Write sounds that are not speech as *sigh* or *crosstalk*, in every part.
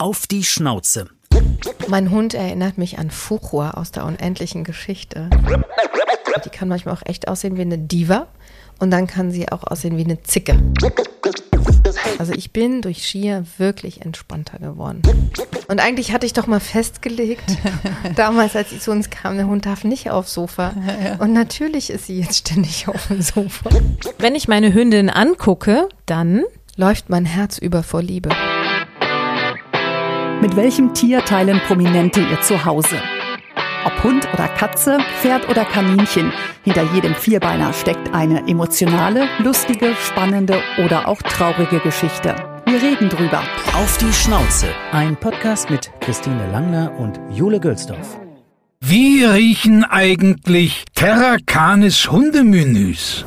Auf die Schnauze. Mein Hund erinnert mich an Fuchua aus der unendlichen Geschichte. Die kann manchmal auch echt aussehen wie eine Diva und dann kann sie auch aussehen wie eine Zicke. Also ich bin durch Skier wirklich entspannter geworden. Und eigentlich hatte ich doch mal festgelegt, *laughs* damals als sie zu uns kam, der Hund darf nicht aufs Sofa. Und natürlich ist sie jetzt ständig auf dem Sofa. Wenn ich meine Hündin angucke, dann Läuft mein Herz über vor Liebe. Mit welchem Tier teilen Prominente ihr Zuhause? Ob Hund oder Katze, Pferd oder Kaninchen, hinter jedem Vierbeiner steckt eine emotionale, lustige, spannende oder auch traurige Geschichte. Wir reden drüber. Auf die Schnauze. Ein Podcast mit Christine Langner und Jule Gölsdorf. Wie riechen eigentlich Terra Canis Hundemenüs?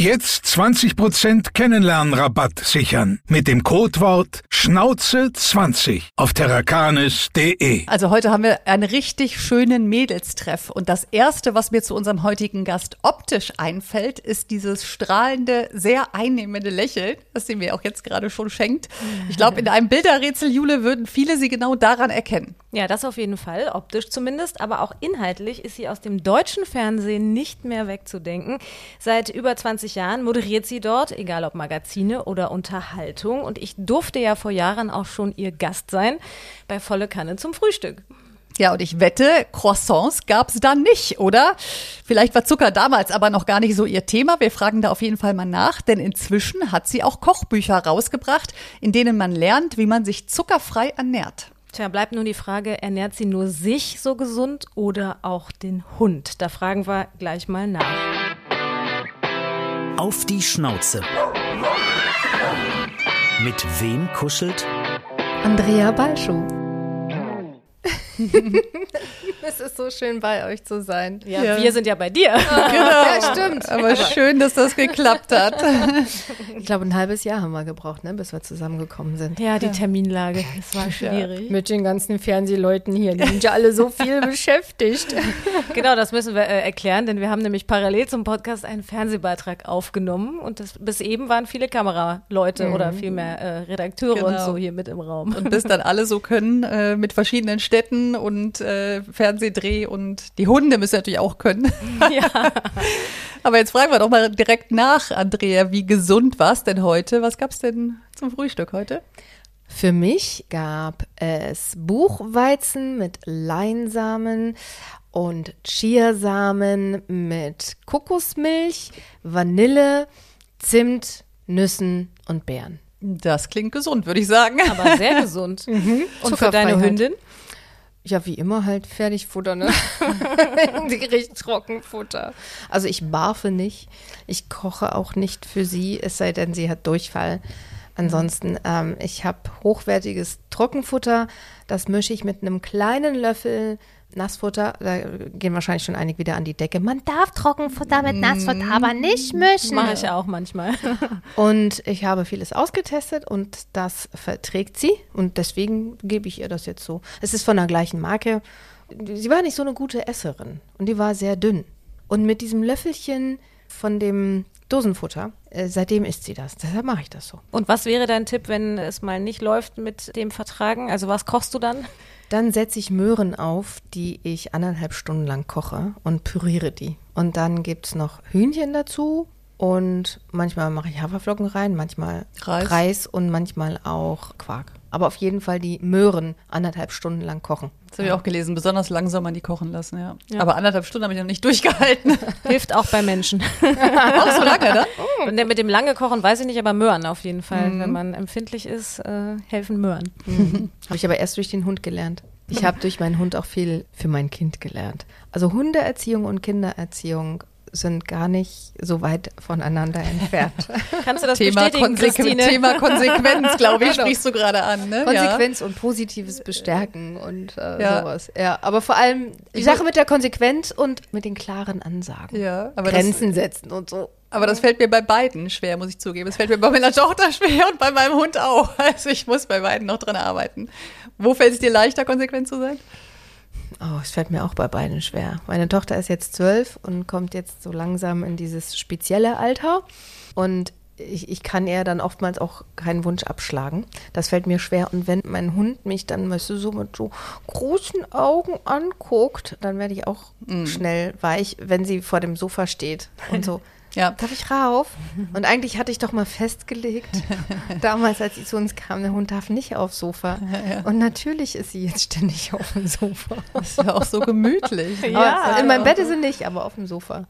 Jetzt 20% Kennenlernrabatt sichern mit dem Codewort Schnauze20 auf terrakanis.de. Also heute haben wir einen richtig schönen Mädelstreff und das erste, was mir zu unserem heutigen Gast optisch einfällt, ist dieses strahlende, sehr einnehmende Lächeln, das sie mir auch jetzt gerade schon schenkt. Ich glaube, in einem Bilderrätsel, Jule, würden viele sie genau daran erkennen. Ja, das auf jeden Fall, optisch zumindest, aber auch inhaltlich ist sie aus dem deutschen Fernsehen nicht mehr wegzudenken. Seit über 20 Jahren moderiert sie dort, egal ob Magazine oder Unterhaltung. Und ich durfte ja vor Jahren auch schon ihr Gast sein bei Volle Kanne zum Frühstück. Ja, und ich wette, Croissants gab es da nicht, oder? Vielleicht war Zucker damals aber noch gar nicht so ihr Thema. Wir fragen da auf jeden Fall mal nach, denn inzwischen hat sie auch Kochbücher rausgebracht, in denen man lernt, wie man sich zuckerfrei ernährt. Tja, bleibt nun die Frage, ernährt sie nur sich so gesund oder auch den Hund? Da fragen wir gleich mal nach. Auf die Schnauze. Mit wem kuschelt? Andrea Balschuh. *laughs* es ist so schön, bei euch zu sein. Ja, ja. wir sind ja bei dir. *laughs* Genau. Ja, stimmt. Aber schön, dass das geklappt hat. *laughs* Ich glaube, ein halbes Jahr haben wir gebraucht, ne, bis wir zusammengekommen sind. Ja, die ja. Terminlage. Es war schwierig. Ja. Mit den ganzen Fernsehleuten hier. Die sind ja alle so viel beschäftigt. Genau, das müssen wir äh, erklären, denn wir haben nämlich parallel zum Podcast einen Fernsehbeitrag aufgenommen und das, bis eben waren viele Kameraleute mhm. oder vielmehr äh, Redakteure genau. und so hier mit im Raum. Und bis dann alle so können, äh, mit verschiedenen Städten und äh, Fernsehdreh und die Hunde müssen natürlich auch können. *laughs* Ja. *laughs* Aber jetzt fragen wir doch mal direkt nach, Andrea, wie gesund war es denn heute? Was gab es denn zum Frühstück heute? Für mich gab es Buchweizen mit Leinsamen und Chiasamen mit Kokosmilch, Vanille, Zimt, Nüssen und Beeren. Das klingt gesund, würde ich sagen. Aber sehr *laughs* gesund. mhm. Und für deine Hündin? Ja, wie immer halt Fertigfutter, ne? *laughs* *laughs* Richtig Trockenfutter. Also ich barfe nicht. Ich koche auch nicht für sie, es sei denn, sie hat Durchfall. Ansonsten, ähm, ich habe hochwertiges Trockenfutter. Das mische ich mit einem kleinen Löffel Nassfutter, da gehen wahrscheinlich schon einige wieder an die Decke. Man darf Trockenfutter mit Nassfutter mm. aber nicht mischen. Mache ich auch manchmal. *laughs* und ich habe vieles ausgetestet und das verträgt sie und deswegen gebe ich ihr das jetzt so. Es ist von der gleichen Marke. Sie war nicht so eine gute Esserin und die war sehr dünn. Und mit diesem Löffelchen von dem Dosenfutter. Äh, seitdem isst sie das. Deshalb mache ich das so. Und was wäre dein Tipp, wenn es mal nicht läuft mit dem Vertragen? Also was kochst du dann? Dann setze ich Möhren auf, die ich anderthalb Stunden lang koche und püriere die. Und dann gibt es noch Hühnchen dazu und manchmal mache ich Haferflocken rein, manchmal Reis. Reis und manchmal auch Quark. Aber auf jeden Fall die Möhren anderthalb Stunden lang kochen. Das habe ich auch gelesen. Besonders lang soll man die kochen lassen, ja. ja. Aber anderthalb Stunden habe ich noch nicht durchgehalten. *laughs* Hilft auch bei Menschen. *laughs* auch so lange, ne? Oh. Mit dem lange Kochen weiß ich nicht, aber Möhren auf jeden Fall. Mhm. Wenn man empfindlich ist, äh, helfen Möhren. Mhm. habe ich aber erst durch den Hund gelernt. Ich habe durch meinen Hund auch viel für mein Kind gelernt. Also Hundeerziehung und Kindererziehung sind gar nicht so weit voneinander entfernt. *laughs* Kannst du das Thema, bestätigen, Konsequ Christine? Thema Konsequenz, glaube ich, *laughs* Genau. sprichst du gerade an. Ne? Konsequenz und positives Bestärken und äh, Ja. sowas. Ja, aber vor allem die Sache mit der Konsequenz und mit den klaren Ansagen. Ja, ja aber das, Grenzen setzen und so. aber das fällt mir bei beiden schwer, muss ich zugeben. Es fällt mir bei meiner Tochter schwer und bei meinem Hund auch. *laughs* Also ich muss bei beiden noch dran arbeiten. Wo fällt es dir leichter, konsequent zu sein? Oh, es fällt mir auch bei beiden schwer. Meine Tochter ist jetzt zwölf und kommt jetzt so langsam in dieses spezielle Alter. Und ich, ich kann ihr dann oftmals auch keinen Wunsch abschlagen. Das fällt mir schwer. Und wenn mein Hund mich dann, weißt du, so mit so großen Augen anguckt, dann werde ich auch schnell weich, wenn sie vor dem Sofa steht und so. Ja. Darf ich rauf? Und eigentlich hatte ich doch mal festgelegt, *laughs* damals, als sie zu uns kam, der Hund darf nicht aufs Sofa. Und natürlich ist sie jetzt ständig *laughs* auf dem Sofa. Das ist ja auch so gemütlich. ne? Aber in meinem Bett ist sie nicht, aber auf dem Sofa.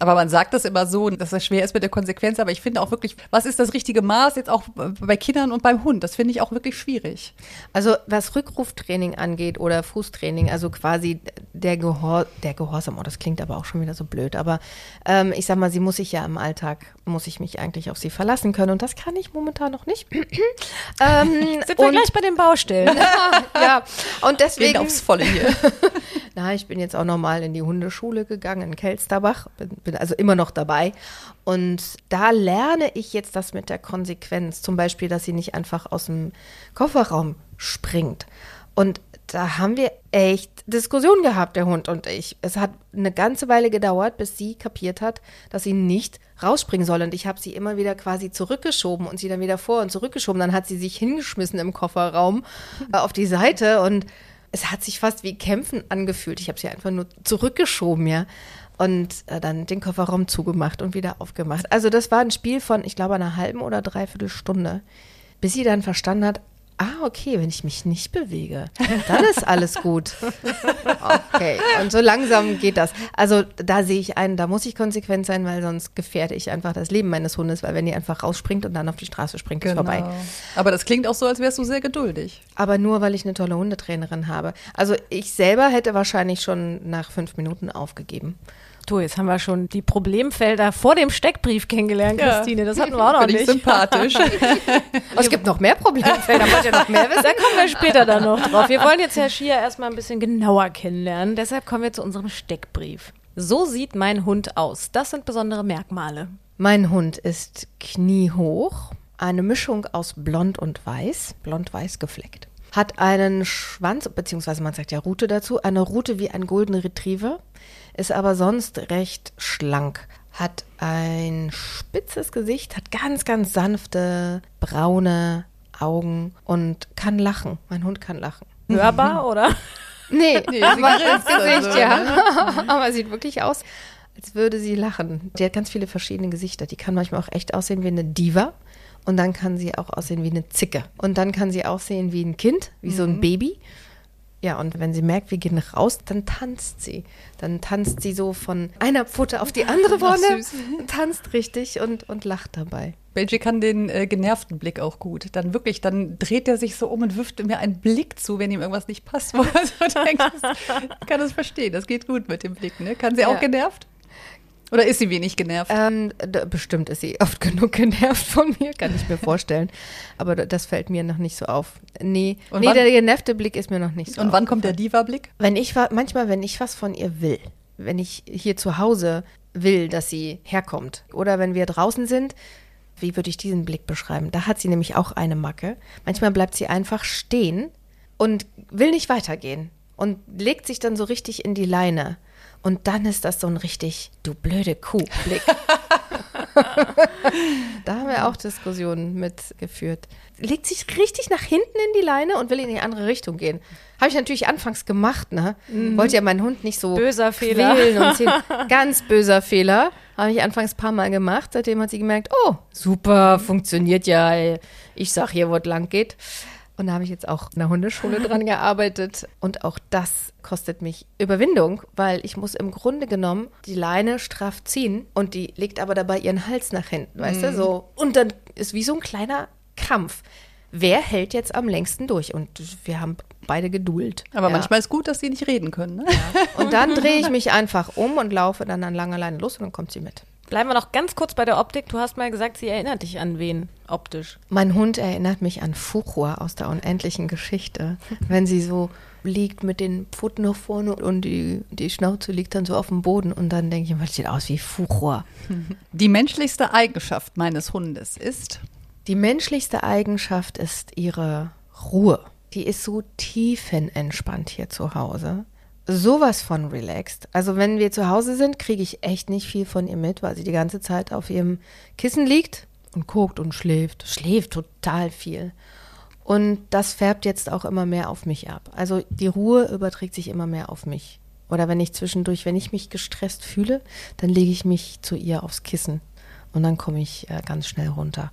Aber man sagt das immer so, dass das schwer ist mit der Konsequenz. Aber ich finde auch wirklich, was ist das richtige Maß jetzt auch bei Kindern und beim Hund? Das finde ich auch wirklich schwierig. Also was Rückruftraining angeht oder Fußtraining, also quasi der, Gehor der Gehorsam, oh, das klingt aber auch schon wieder so blöd, aber ähm, ich sag mal, sie muss sich ja im Alltag, muss ich mich eigentlich auf sie verlassen können und das kann ich momentan noch nicht. *clears throat* ähm, *laughs* Sind wir gleich bei den Baustellen? *laughs* ja, und Gehen deswegen, aufs Volle hier. *laughs* na, ich bin jetzt auch nochmal in die Hundeschule gegangen in Kelsterbach, bin, bin also immer noch dabei. Und da lerne ich jetzt das mit der Konsequenz. Zum Beispiel, dass sie nicht einfach aus dem Kofferraum springt. Und da haben wir echt Diskussionen gehabt, der Hund und ich. Es hat eine ganze Weile gedauert, bis sie kapiert hat, dass sie nicht rausspringen soll. Und ich habe sie immer wieder quasi zurückgeschoben und sie dann wieder vor und zurückgeschoben. Dann hat sie sich hingeschmissen im Kofferraum äh, auf die Seite und es hat sich fast wie Kämpfen angefühlt. Ich habe sie einfach nur zurückgeschoben, ja. Und äh, dann den Kofferraum zugemacht und wieder aufgemacht. Also das war ein Spiel von, ich glaube, einer halben oder dreiviertel Stunde, bis sie dann verstanden hat, ah, okay, wenn ich mich nicht bewege, dann ist alles gut. Okay, und so langsam geht das. Also da sehe ich einen, da muss ich konsequent sein, weil sonst gefährde ich einfach das Leben meines Hundes, weil wenn die einfach rausspringt und dann auf die Straße springt, ist vorbei. Aber das klingt auch so, als wärst du sehr geduldig. Aber nur, weil ich eine tolle Hundetrainerin habe. Also ich selber hätte wahrscheinlich schon nach fünf Minuten aufgegeben. Du, jetzt haben wir schon die Problemfelder vor dem Steckbrief kennengelernt, Ja. Christine. Das hatten wir auch noch ich nicht. sympathisch. Oh, *laughs* es gibt noch mehr Problemfelder, wollt ihr noch mehr wissen? Da kommen wir später dann noch drauf. Wir wollen jetzt Herr Schier erstmal ein bisschen genauer kennenlernen. Deshalb kommen wir zu unserem Steckbrief. So sieht mein Hund aus. Das sind besondere Merkmale. Mein Hund ist kniehoch, eine Mischung aus blond und weiß, blond-weiß gefleckt. Hat einen Schwanz, beziehungsweise man sagt ja Rute dazu, eine Rute wie ein Golden Retriever, ist aber sonst recht schlank. Hat ein spitzes Gesicht, hat ganz, ganz sanfte, braune Augen und kann lachen. Mein Hund kann lachen. Hörbar, oder? *laughs* Nee, *laughs* Nee, aber das Gesicht, also, ja. *laughs* aber sieht wirklich aus, als würde sie lachen. Die hat ganz viele verschiedene Gesichter. Die kann manchmal auch echt aussehen wie eine Diva. Und dann kann sie auch aussehen wie eine Zicke. Und dann kann sie aussehen wie ein Kind, wie so ein Baby. Ja, und wenn sie merkt, wir gehen raus, dann tanzt sie. Dann tanzt sie so von einer Pfote auf die andere *laughs* Wolle, *laughs* tanzt richtig und, und lacht dabei. Benji kann den äh, genervten Blick auch gut. Dann wirklich, dann dreht er sich so um und wirft mir einen Blick zu, wenn ihm irgendwas nicht passt. Wo er so denkt, das- ich kann das verstehen. Das geht gut mit dem Blick. Ne? Kann sie auch Ja. genervt? Oder ist sie wenig genervt? Ähm, d- bestimmt ist sie *laughs* oft genug genervt von mir, kann ich mir *laughs* vorstellen. Aber das fällt mir noch nicht so auf. Nee, Und nee wann- der genervte Blick ist mir noch nicht so und wann kommt der Diva-Blick? Wenn ich manchmal, wenn ich was von ihr will, wenn ich hier zu Hause will, dass sie herkommt, oder wenn wir draußen sind, wie würde ich diesen Blick beschreiben? Da hat sie nämlich auch eine Macke. Manchmal bleibt sie einfach stehen und will nicht weitergehen und legt sich dann so richtig in die Leine. Und dann ist das so ein richtig, du blöde Kuh-Blick. *laughs* da haben wir auch Diskussionen mitgeführt. Legt sich richtig nach hinten in die Leine und will in die andere Richtung gehen. Habe ich natürlich anfangs gemacht, ne? Wollte ja meinen Hund nicht so Böser Fehler. und ziehen. *laughs* Ganz böser Fehler. Habe ich anfangs ein paar Mal gemacht. Seitdem hat sie gemerkt, oh, super, funktioniert ja. ey. Ich sag hier, wo es lang geht. Und da habe ich jetzt auch in der Hundeschule dran gearbeitet. Und auch das kostet mich Überwindung, weil ich muss im Grunde genommen die Leine straff ziehen und die legt aber dabei ihren Hals nach hinten, weißt du, so. Und dann ist wie so ein kleiner Krampf. wer hält jetzt am längsten durch? Und wir haben beide geduld. Aber ja. manchmal ist gut, dass sie nicht reden können. Ne? Und dann drehe ich mich einfach um und laufe dann an langer Leine los und dann kommt sie mit. Bleiben wir noch ganz kurz bei der Optik. Du hast mal gesagt, sie erinnert dich an wen optisch. Mein Hund erinnert mich an Fuchua aus der unendlichen Geschichte. Wenn sie so liegt mit den Pfoten nach vorne und die, die Schnauze liegt dann so auf dem Boden und dann denke ich, das sieht aus wie Fuchua. Die menschlichste Eigenschaft meines Hundes ist, Die menschlichste Eigenschaft ist ihre Ruhe. Die ist so tiefenentspannt hier zu Hause. Sowas von relaxed. Also wenn wir zu Hause sind, kriege ich echt nicht viel von ihr mit, weil sie die ganze Zeit auf ihrem Kissen liegt und guckt und schläft. Schläft total viel. Und das färbt jetzt auch immer mehr auf mich ab. Also die Ruhe überträgt sich immer mehr auf mich. Oder wenn ich zwischendurch, wenn ich mich gestresst fühle, dann lege ich mich zu ihr aufs Kissen und dann komme ich äh, ganz schnell runter.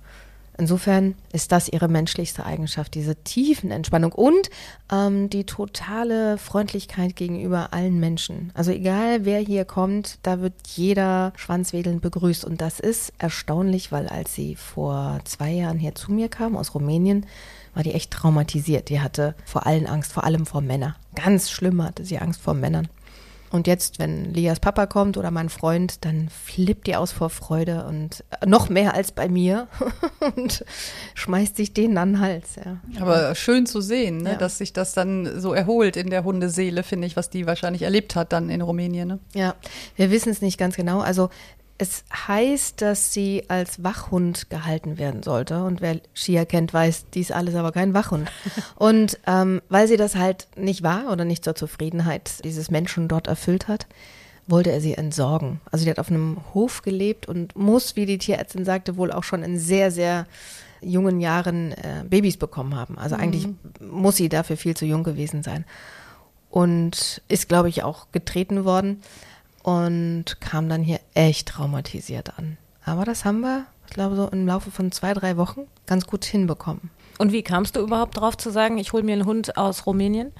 Insofern ist das ihre menschlichste Eigenschaft, diese tiefen Entspannung und ähm, die totale Freundlichkeit gegenüber allen Menschen. Also egal wer hier kommt, da wird jeder schwanzwedelnd begrüßt. Und das ist erstaunlich, weil als sie vor zwei Jahren hier zu mir kam aus Rumänien, war die echt traumatisiert. Die hatte vor allen Angst, vor allem vor Männern. Ganz schlimm hatte sie Angst vor Männern. Und jetzt, wenn Lias Papa kommt oder mein Freund, dann flippt die aus vor Freude und äh, noch mehr als bei mir *laughs* und schmeißt sich denen an den Hals. Ja. aber schön zu sehen, ne? Ja. dass sich das dann so erholt in der Hundeseele, finde ich, was die wahrscheinlich erlebt hat dann in Rumänien. Ne? ja, wir wissen es nicht ganz genau. Also es heißt, dass sie als Wachhund gehalten werden sollte. Und wer Shia kennt, weiß, dies alles aber kein Wachhund. *laughs* Und ähm, weil sie das halt nicht war oder nicht zur Zufriedenheit dieses Menschen dort erfüllt hat, wollte er sie entsorgen. Also die hat auf einem Hof gelebt und muss, wie die Tierärztin sagte, wohl auch schon in sehr, sehr jungen Jahren äh, Babys bekommen haben. Also eigentlich muss sie dafür viel zu jung gewesen sein. Und ist, glaube ich, auch getreten worden und kam dann hier echt traumatisiert an. Aber das haben wir, ich glaube, so im Laufe von zwei, drei Wochen ganz gut hinbekommen. Und wie kamst du überhaupt drauf zu sagen, ich hole mir einen Hund aus Rumänien?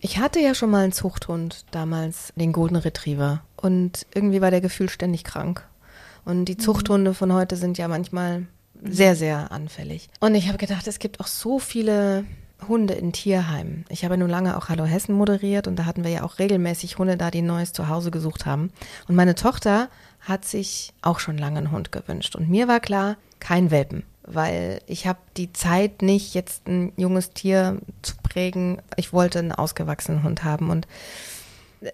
Ich hatte ja schon mal einen Zuchthund damals, den Golden Retriever. Und irgendwie war der Gefühl ständig krank. Und die Zuchthunde von heute sind ja manchmal sehr, sehr anfällig. Und ich habe gedacht, es gibt auch so viele Hunde in Tierheimen. Ich habe nun lange auch Hallo Hessen moderiert und da hatten wir ja auch regelmäßig Hunde da, die ein neues Zuhause gesucht haben. Und meine Tochter hat sich auch schon lange einen Hund gewünscht. Und mir war klar, kein Welpen, weil ich habe die Zeit nicht, jetzt ein junges Tier zu prägen. Ich wollte einen ausgewachsenen Hund haben und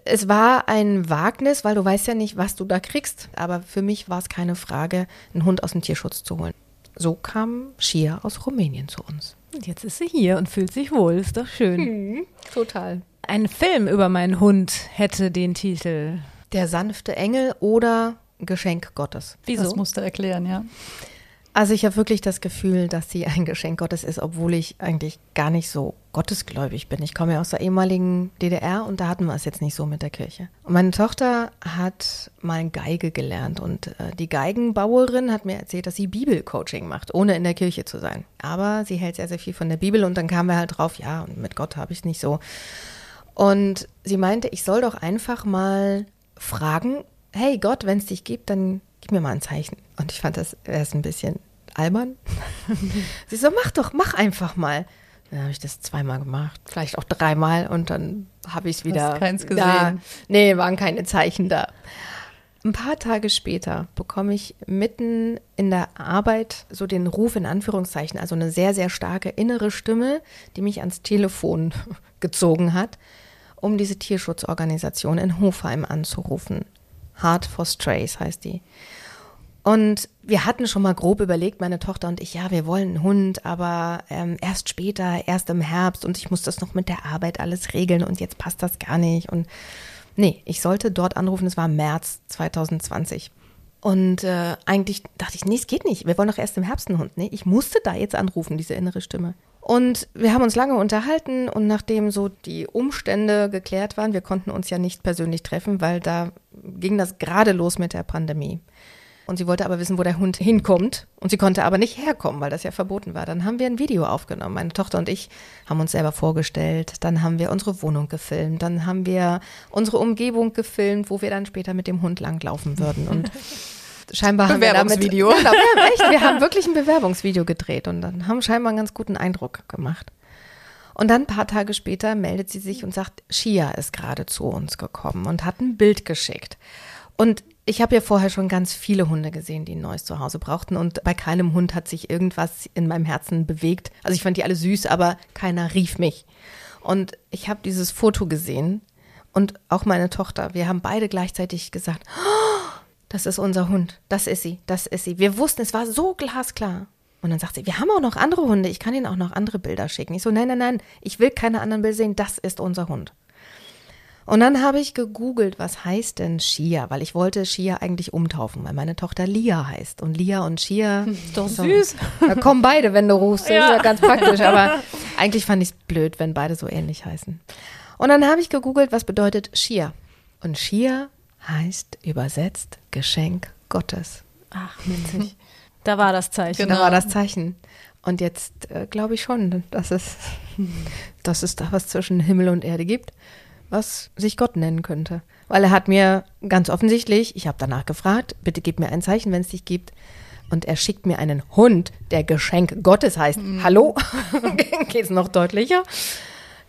es war ein Wagnis, weil du weißt ja nicht, was du da kriegst. Aber für mich war es keine Frage, einen Hund aus dem Tierschutz zu holen. So kam Shia aus Rumänien zu uns. Und jetzt ist sie hier und fühlt sich wohl. Ist doch schön. Total. Ein Film über meinen Hund hätte den Titel. Der sanfte Engel oder Geschenk Gottes. Wieso? Das musst du erklären, ja. Also ich habe wirklich das Gefühl, dass sie ein Geschenk Gottes ist, obwohl ich eigentlich gar nicht so gottesgläubig bin. Ich komme ja aus der ehemaligen DDR und da hatten wir es jetzt nicht so mit der Kirche. Und meine Tochter hat mal Geige gelernt und äh, die Geigenbauerin hat mir erzählt, dass sie Bibelcoaching macht, ohne in der Kirche zu sein. Aber sie hält sehr, sehr viel von der Bibel und dann kamen wir halt drauf, ja, und mit Gott habe ich es nicht so. Und sie meinte, ich soll doch einfach mal fragen, hey Gott, wenn es dich gibt, dann gib mir mal ein Zeichen. Und ich fand das erst ein bisschen albern. *laughs* sie so, mach doch, mach einfach mal. Dann habe ich das zweimal gemacht, vielleicht auch dreimal und dann habe ich es wieder. Hast keins Da, gesehen. nee, waren keine Zeichen da. Ein paar Tage später bekomme ich mitten in der Arbeit so den Ruf in Anführungszeichen, also eine sehr, sehr starke innere Stimme, die mich ans Telefon *laughs* gezogen hat, um diese Tierschutzorganisation in Hofheim anzurufen. Heart for Strays heißt die. Und wir hatten schon mal grob überlegt, meine Tochter und ich, ja, wir wollen einen Hund, aber ähm, erst später, erst im Herbst und ich muss das noch mit der Arbeit alles regeln und jetzt passt das gar nicht. Und nee, ich sollte dort anrufen, es war März 2020. Und äh, eigentlich dachte ich, nee, es geht nicht. Wir wollen doch erst im Herbst einen Hund. Nee, ich musste da jetzt anrufen, diese innere Stimme. Und wir haben uns lange unterhalten und nachdem so die Umstände geklärt waren, wir konnten uns ja nicht persönlich treffen, weil da ging das gerade los mit der Pandemie. Und sie wollte aber wissen, wo der Hund hinkommt. Und sie konnte aber nicht herkommen, weil das ja verboten war. Dann haben wir ein Video aufgenommen. Meine Tochter und ich haben uns selber vorgestellt. Dann haben wir unsere Wohnung gefilmt. Dann haben wir unsere Umgebung gefilmt, wo wir dann später mit dem Hund langlaufen würden. Und *laughs* scheinbar haben wir damit, Bewerbungsvideo. *laughs* Genau, wir haben echt, wir haben wirklich ein Bewerbungsvideo gedreht und dann haben scheinbar einen ganz guten Eindruck gemacht. Und dann ein paar Tage später meldet sie sich und sagt, Shia ist gerade zu uns gekommen und hat ein Bild geschickt. Und ich habe ja vorher schon ganz viele Hunde gesehen, die ein neues Zuhause brauchten. Und bei keinem Hund hat sich irgendwas in meinem Herzen bewegt. Also ich fand die alle süß, aber keiner rief mich. Und ich habe dieses Foto gesehen und auch meine Tochter. Wir haben beide gleichzeitig gesagt, oh, das ist unser Hund. Das ist sie. Das ist sie. Wir wussten, es war so glasklar. Und dann sagt sie, wir haben auch noch andere Hunde. Ich kann Ihnen auch noch andere Bilder schicken. Ich so, nein, nein, nein. Ich will keine anderen Bilder sehen. Das ist unser Hund. Und dann habe ich gegoogelt, was heißt denn Shia, weil ich wollte Shia eigentlich umtaufen, weil meine Tochter Lia heißt. Und Lia und Shia, *laughs* Doch süß. da kommen beide, wenn du rufst. Das ist ja ganz praktisch. Aber *laughs* eigentlich fand ich es blöd, wenn beide so ähnlich heißen. Und dann habe ich gegoogelt, was bedeutet Shia. Und Shia heißt übersetzt Geschenk Gottes. Ach, witzig. *laughs* Da war das Zeichen. Da war das Zeichen. Und jetzt äh, glaube ich schon, dass es, *laughs* dass es da was zwischen Himmel und Erde gibt, was sich Gott nennen könnte. Weil er hat mir ganz offensichtlich, ich habe danach gefragt, bitte gib mir ein Zeichen, wenn es dich gibt. Und er schickt mir einen Hund, der Geschenk Gottes heißt. Hallo? *laughs* Geht's noch deutlicher?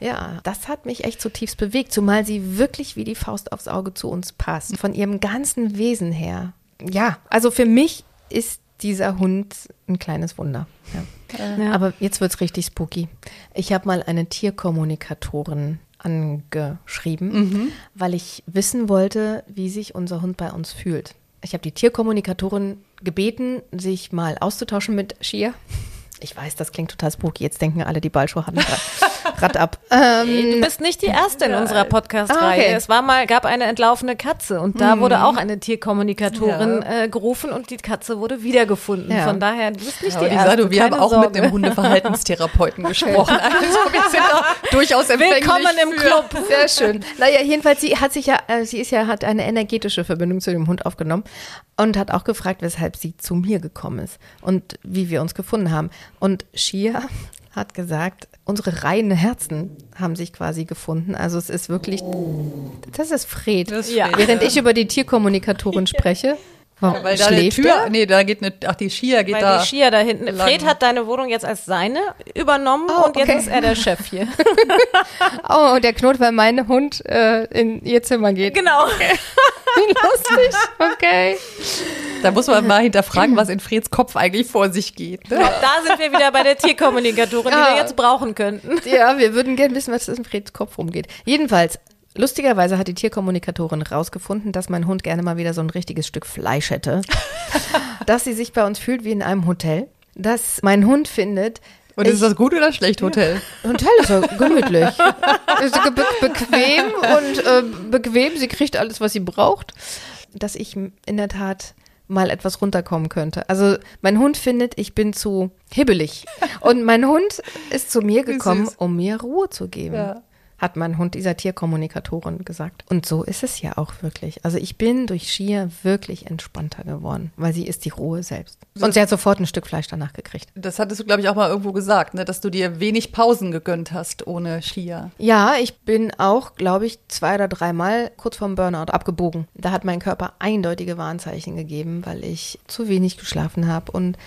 Ja, das hat mich echt zutiefst bewegt, zumal sie wirklich wie die Faust aufs Auge zu uns passt. Von ihrem ganzen Wesen her. Ja, also für mich ist dieser Hund ein kleines Wunder. Ja. Ja. Aber jetzt wird's richtig spooky. Ich habe mal eine Tierkommunikatorin angeschrieben, weil ich wissen wollte, wie sich unser Hund bei uns fühlt. Ich habe die Tierkommunikatorin gebeten, sich mal auszutauschen mit Shia. Ich weiß, das klingt total spooky. Jetzt denken alle, die Ballschuhe hatten *laughs* Rad ab. *laughs* Ähm, Du bist nicht die erste in unserer Podcast-Reihe. Ah, okay. Hm. Es war mal, gab eine entlaufene Katze und da wurde auch eine Tierkommunikatorin äh, gerufen und die Katze wurde wiedergefunden. Ja. Von daher, du bist nicht Aber die erste. Sado, wir haben auch Sorge. mit einem Hundeverhaltenstherapeuten *laughs* gesprochen. Also wir sind auch durchaus *laughs* empfänglich Willkommen im für- Club. Sehr schön. Naja, jedenfalls, sie hat sich ja, äh, sie ist ja, hat eine energetische Verbindung zu dem Hund aufgenommen und hat auch gefragt, weshalb sie zu mir gekommen ist und wie wir uns gefunden haben. Und Shia hat gesagt, unsere reinen Herzen haben sich quasi gefunden. Also es ist wirklich, das ist Fred. Das ist Ja. Fred, Während ich über die Tierkommunikatorin spreche, *laughs* warum Weil da eine schläft Tür, er? nee, da geht eine, ach, die Skier geht Weil da. die Skier da hinten. lang. Fred hat deine Wohnung jetzt als seine übernommen Oh, und jetzt okay. ist er der Chef hier. *laughs* Oh, der Knot, weil mein Hund äh, in ihr Zimmer geht. genau. Wie lustig. Okay. Da muss man mal hinterfragen, was in Freds Kopf eigentlich vor sich geht. Ne? Da sind wir wieder bei der Tierkommunikatorin, die Ja. wir jetzt brauchen könnten. Ja, wir würden gerne wissen, was in Freds Kopf rumgeht. Jedenfalls, lustigerweise hat die Tierkommunikatorin rausgefunden, dass mein Hund gerne mal wieder so ein richtiges Stück Fleisch hätte. *laughs* dass sie sich bei uns fühlt wie in einem Hotel. Dass mein Hund findet, Und ist das gut oder schlecht, Hotel? Hotel ist ja gemütlich. *laughs* ist be bequem und äh, bequem. Sie kriegt alles, was sie braucht. Dass ich in der Tat mal etwas runterkommen könnte. Also mein Hund findet, ich bin zu hibbelig. Und mein Hund ist zu mir gekommen, um mir Ruhe zu geben. Ja. Hat mein Hund dieser Tierkommunikatorin gesagt. Und so ist es ja auch wirklich. Also ich bin durch Schier wirklich entspannter geworden, weil sie ist die Ruhe selbst. Und sie hat sofort ein Stück Fleisch danach gekriegt. Das hattest du, glaube ich, auch mal irgendwo gesagt, ne? dass du dir wenig Pausen gegönnt hast ohne Skier. Ja, ich bin auch, glaube ich, zwei oder dreimal kurz vorm Burnout abgebogen. Da hat mein Körper eindeutige Warnzeichen gegeben, weil ich zu wenig geschlafen habe und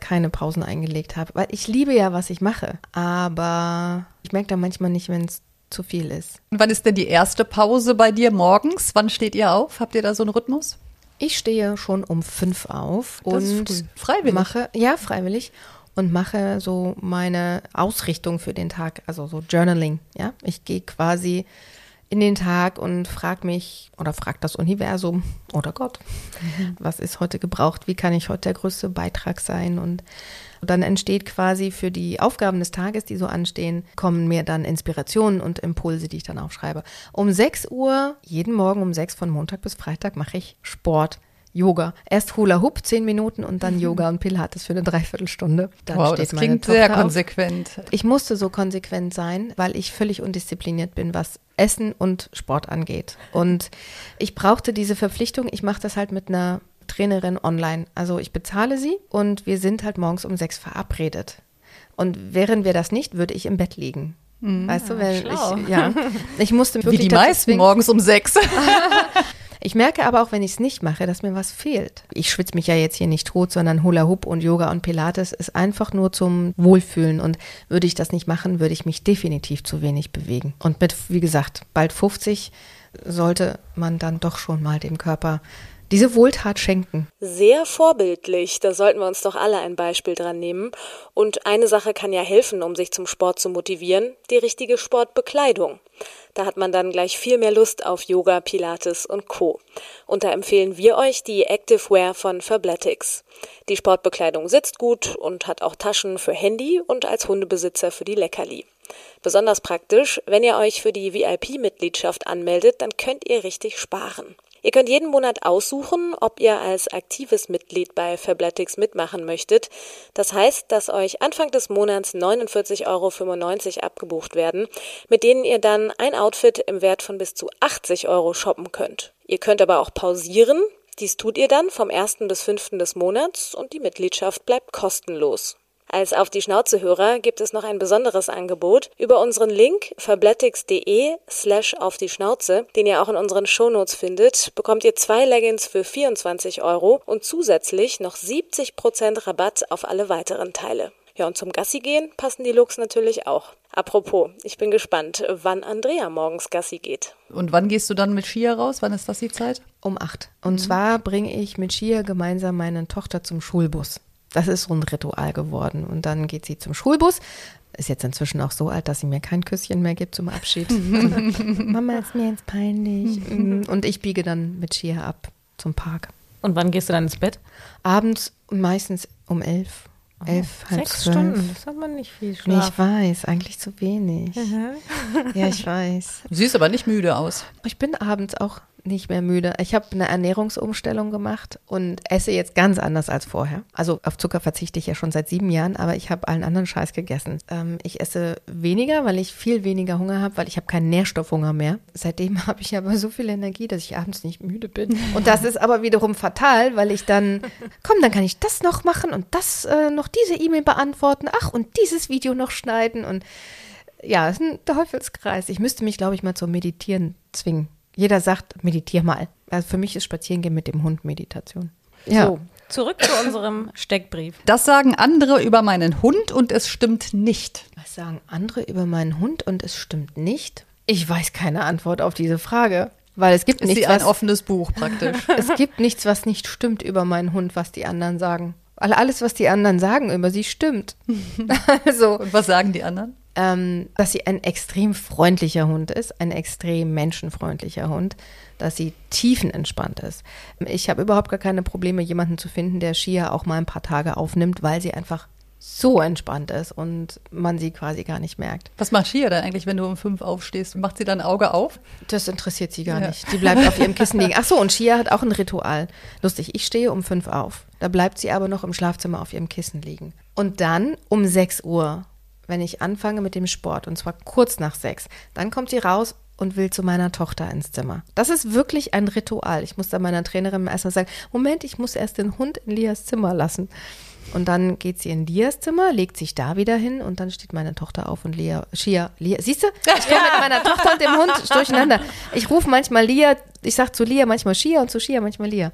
keine Pausen eingelegt habe. Weil ich liebe ja, was ich mache. Aber ich merke da manchmal nicht, wenn es zu viel ist. Und wann ist denn die erste Pause bei dir morgens? Wann steht ihr auf? Habt ihr da so einen Rhythmus? Ich stehe schon um fünf auf Das und. Freiwillig? mache, ja, freiwillig und mache so meine Ausrichtung für den Tag, also so Journaling, ja. Ich gehe quasi in den Tag und frage mich oder frag das Universum oder Gott, was ist heute gebraucht, wie kann ich heute der größte Beitrag sein und dann entsteht quasi für die Aufgaben des Tages, die so anstehen, kommen mir dann Inspirationen und Impulse, die ich dann aufschreibe. Um 6 Uhr, jeden Morgen um 6 von Montag bis Freitag mache ich Sport. Yoga. Erst Hula Hoop, 10 Minuten und dann Yoga und Pilates für eine Dreiviertelstunde. Dann wow, das klingt sehr Tochter auf. konsequent. Ich musste so konsequent sein, weil ich völlig undiszipliniert bin, was Essen und Sport angeht. Und ich brauchte diese Verpflichtung. Ich mache das halt mit einer Trainerin online. Also ich bezahle sie und wir sind halt morgens um sechs verabredet. Und wären wir das nicht, würde ich im Bett liegen. Weißt du, wenn schlau. ich, ja, ich musste mich Wie wirklich die meisten morgens um sechs. *laughs* Ich merke aber auch, wenn ich es nicht mache, dass mir was fehlt. Ich schwitze mich ja jetzt hier nicht tot, sondern Hula Hoop und Yoga und Pilates ist einfach nur zum Wohlfühlen. Und würde ich das nicht machen, würde ich mich definitiv zu wenig bewegen. Und mit, wie gesagt, bald 50 sollte man dann doch schon mal dem Körper diese Wohltat schenken. Sehr vorbildlich, da sollten wir uns doch alle ein Beispiel dran nehmen. Und eine Sache kann ja helfen, um sich zum Sport zu motivieren, die richtige Sportbekleidung. Da hat man dann gleich viel mehr Lust auf Yoga, Pilates und Co. Und da empfehlen wir euch die Active Wear von Fabletics. Die Sportbekleidung sitzt gut und hat auch Taschen für Handy und als Hundebesitzer für die Leckerli. Besonders praktisch, wenn ihr euch für die VIP-Mitgliedschaft anmeldet, dann könnt ihr richtig sparen. Ihr könnt jeden Monat aussuchen, ob ihr als aktives Mitglied bei Fabletics mitmachen möchtet. Das heißt, dass euch Anfang des Monats 49,95 Euro abgebucht werden, mit denen ihr dann ein Outfit im Wert von bis zu 80 Euro shoppen könnt. Ihr könnt aber auch pausieren. Dies tut ihr dann vom 1. bis 5. des Monats und die Mitgliedschaft bleibt kostenlos. Als auf die Schnauze Hörer gibt es noch ein besonderes Angebot. Über unseren Link fabletics.de slash auf die Schnauze, den ihr auch in unseren Shownotes findet, bekommt ihr zwei Leggings für 24 Euro und zusätzlich noch 70% Rabatt auf alle weiteren Teile. Ja, und zum Gassi gehen passen die Looks natürlich auch. Apropos, ich bin gespannt, wann Andrea morgens Gassi geht. Und wann gehst du dann mit Skier raus? Wann ist das die Zeit? Um acht. Und mhm. zwar bringe ich mit Skier gemeinsam meine Tochter zum Schulbus. Das ist so ein Ritual geworden. Und dann geht sie zum Schulbus. Ist jetzt inzwischen auch so alt, dass sie mir kein Küsschen mehr gibt zum Abschied. *laughs* Mama ist mir jetzt peinlich. Mhm. Und ich biege dann mit Skier ab zum Park. Und wann gehst du dann ins Bett? Abends meistens um elf. Oh, elf, halb sechs zwölf. Stunden, das hat man nicht viel Schlaf. Nee, ich weiß, eigentlich zu wenig. ja, ich weiß. Du siehst aber nicht müde aus. Ich bin abends auch nicht mehr müde. Ich habe eine Ernährungsumstellung gemacht und esse jetzt ganz anders als vorher. Also auf Zucker verzichte ich ja schon seit sieben Jahren, aber ich habe allen anderen Scheiß gegessen. Ähm, ich esse weniger, weil ich viel weniger Hunger habe, weil ich habe keinen Nährstoffhunger mehr. Seitdem *laughs* habe ich aber so viel Energie, dass ich abends nicht müde bin. Und das ist aber wiederum fatal, weil ich dann, komm, dann kann ich das noch machen und das äh, noch diese E-Mail beantworten. Ach, und dieses Video noch schneiden und ja, es ist ein Teufelskreis. Ich müsste mich, glaube ich, mal zum Meditieren zwingen. Jeder sagt, meditier mal. Also für mich ist Spazierengehen mit dem Hund Meditation. Ja. So, zurück zu unserem Steckbrief. Das sagen andere über meinen Hund und es stimmt nicht. Was sagen andere über meinen Hund und es stimmt nicht? Ich weiß keine Antwort auf diese Frage. Weil es gibt ist nichts. ein was, offenes Buch praktisch. *laughs* es gibt nichts, was nicht stimmt über meinen Hund, was die anderen sagen. Weil alles, was die anderen sagen über sie, stimmt. *laughs* *laughs* also, Und was sagen die anderen? Ähm, dass sie ein extrem freundlicher Hund ist, ein extrem menschenfreundlicher Hund, dass sie tiefenentspannt ist. Ich habe überhaupt gar keine Probleme, jemanden zu finden, der Shia auch mal ein paar Tage aufnimmt, weil sie einfach so entspannt ist und man sie quasi gar nicht merkt. Was macht Shia denn eigentlich, wenn du um fünf aufstehst? Macht sie dann Auge auf? Das interessiert sie gar ja. nicht. Die bleibt auf ihrem Kissen liegen. *laughs* Ach so, und Shia hat auch ein Ritual. Lustig, ich stehe um fünf auf. Da bleibt sie aber noch im Schlafzimmer auf ihrem Kissen liegen. Und dann um sechs Uhr wenn ich anfange mit dem Sport, und zwar kurz nach sechs, dann kommt sie raus und will zu meiner Tochter ins Zimmer. Das ist wirklich ein Ritual. Ich muss da meiner Trainerin erstmal sagen, Moment, ich muss erst den Hund in Lias Zimmer lassen. Und dann geht sie in Lias Zimmer, legt sich da wieder hin und dann steht meine Tochter auf und Lia, Shia, Lia, siehst du? Ich komme ja. mit meiner Tochter und dem Hund durcheinander. Ich rufe manchmal Lia, ich sage zu Lia manchmal Shia und zu Shia manchmal Lia.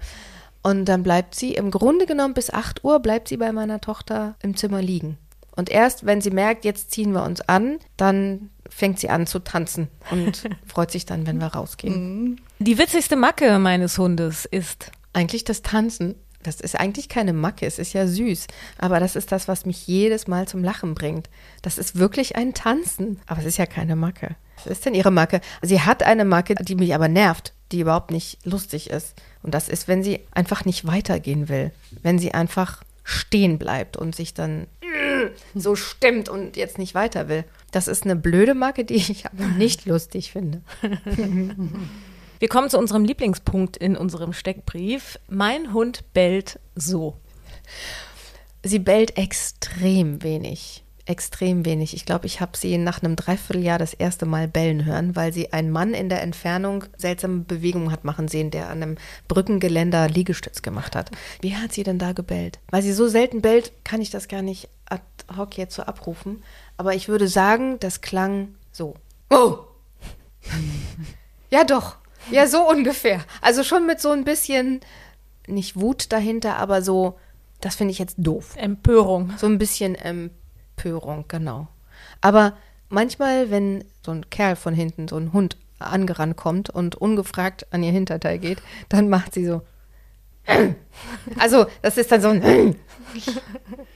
Und dann bleibt sie im Grunde genommen bis 8 Uhr bleibt sie bei meiner Tochter im Zimmer liegen. Und erst wenn sie merkt, jetzt ziehen wir uns an, dann fängt sie an zu tanzen und *laughs* freut sich dann, wenn wir rausgehen. Mhm. Die witzigste Macke meines Hundes ist eigentlich das Tanzen. Das ist eigentlich keine Macke, es ist ja süß. Aber das ist das, was mich jedes Mal zum Lachen bringt. Das ist wirklich ein Tanzen. Aber es ist ja keine Macke. Was ist denn ihre Macke? Sie hat eine Macke, die mich aber nervt, die überhaupt nicht lustig ist. Und das ist, wenn sie einfach nicht weitergehen will. Wenn sie einfach stehen bleibt und sich dann so stimmt und jetzt nicht weiter will. Das ist eine blöde Marke, die ich aber *laughs* nicht lustig finde. *laughs* Wir kommen zu unserem Lieblingspunkt in unserem Steckbrief. Mein Hund bellt so. Sie bellt extrem wenig extrem wenig. Ich glaube, ich habe sie nach einem Dreivierteljahr das erste Mal bellen hören, weil sie einen Mann in der Entfernung seltsame Bewegungen hat machen sehen, der an einem Brückengeländer Liegestütz gemacht hat. Wie hat sie denn da gebellt? Weil sie so selten bellt, kann ich das gar nicht ad hoc jetzt so abrufen. Aber ich würde sagen, das klang so. Oh! *laughs* ja, doch. Ja, so ungefähr. Also schon mit so ein bisschen, nicht Wut dahinter, aber so, das finde ich jetzt doof. Empörung. So ein bisschen Empörung, genau. Aber manchmal, wenn so ein Kerl von hinten, so ein Hund angerannt kommt und ungefragt an ihr Hinterteil geht, dann macht sie so. Also, das ist dann so ein.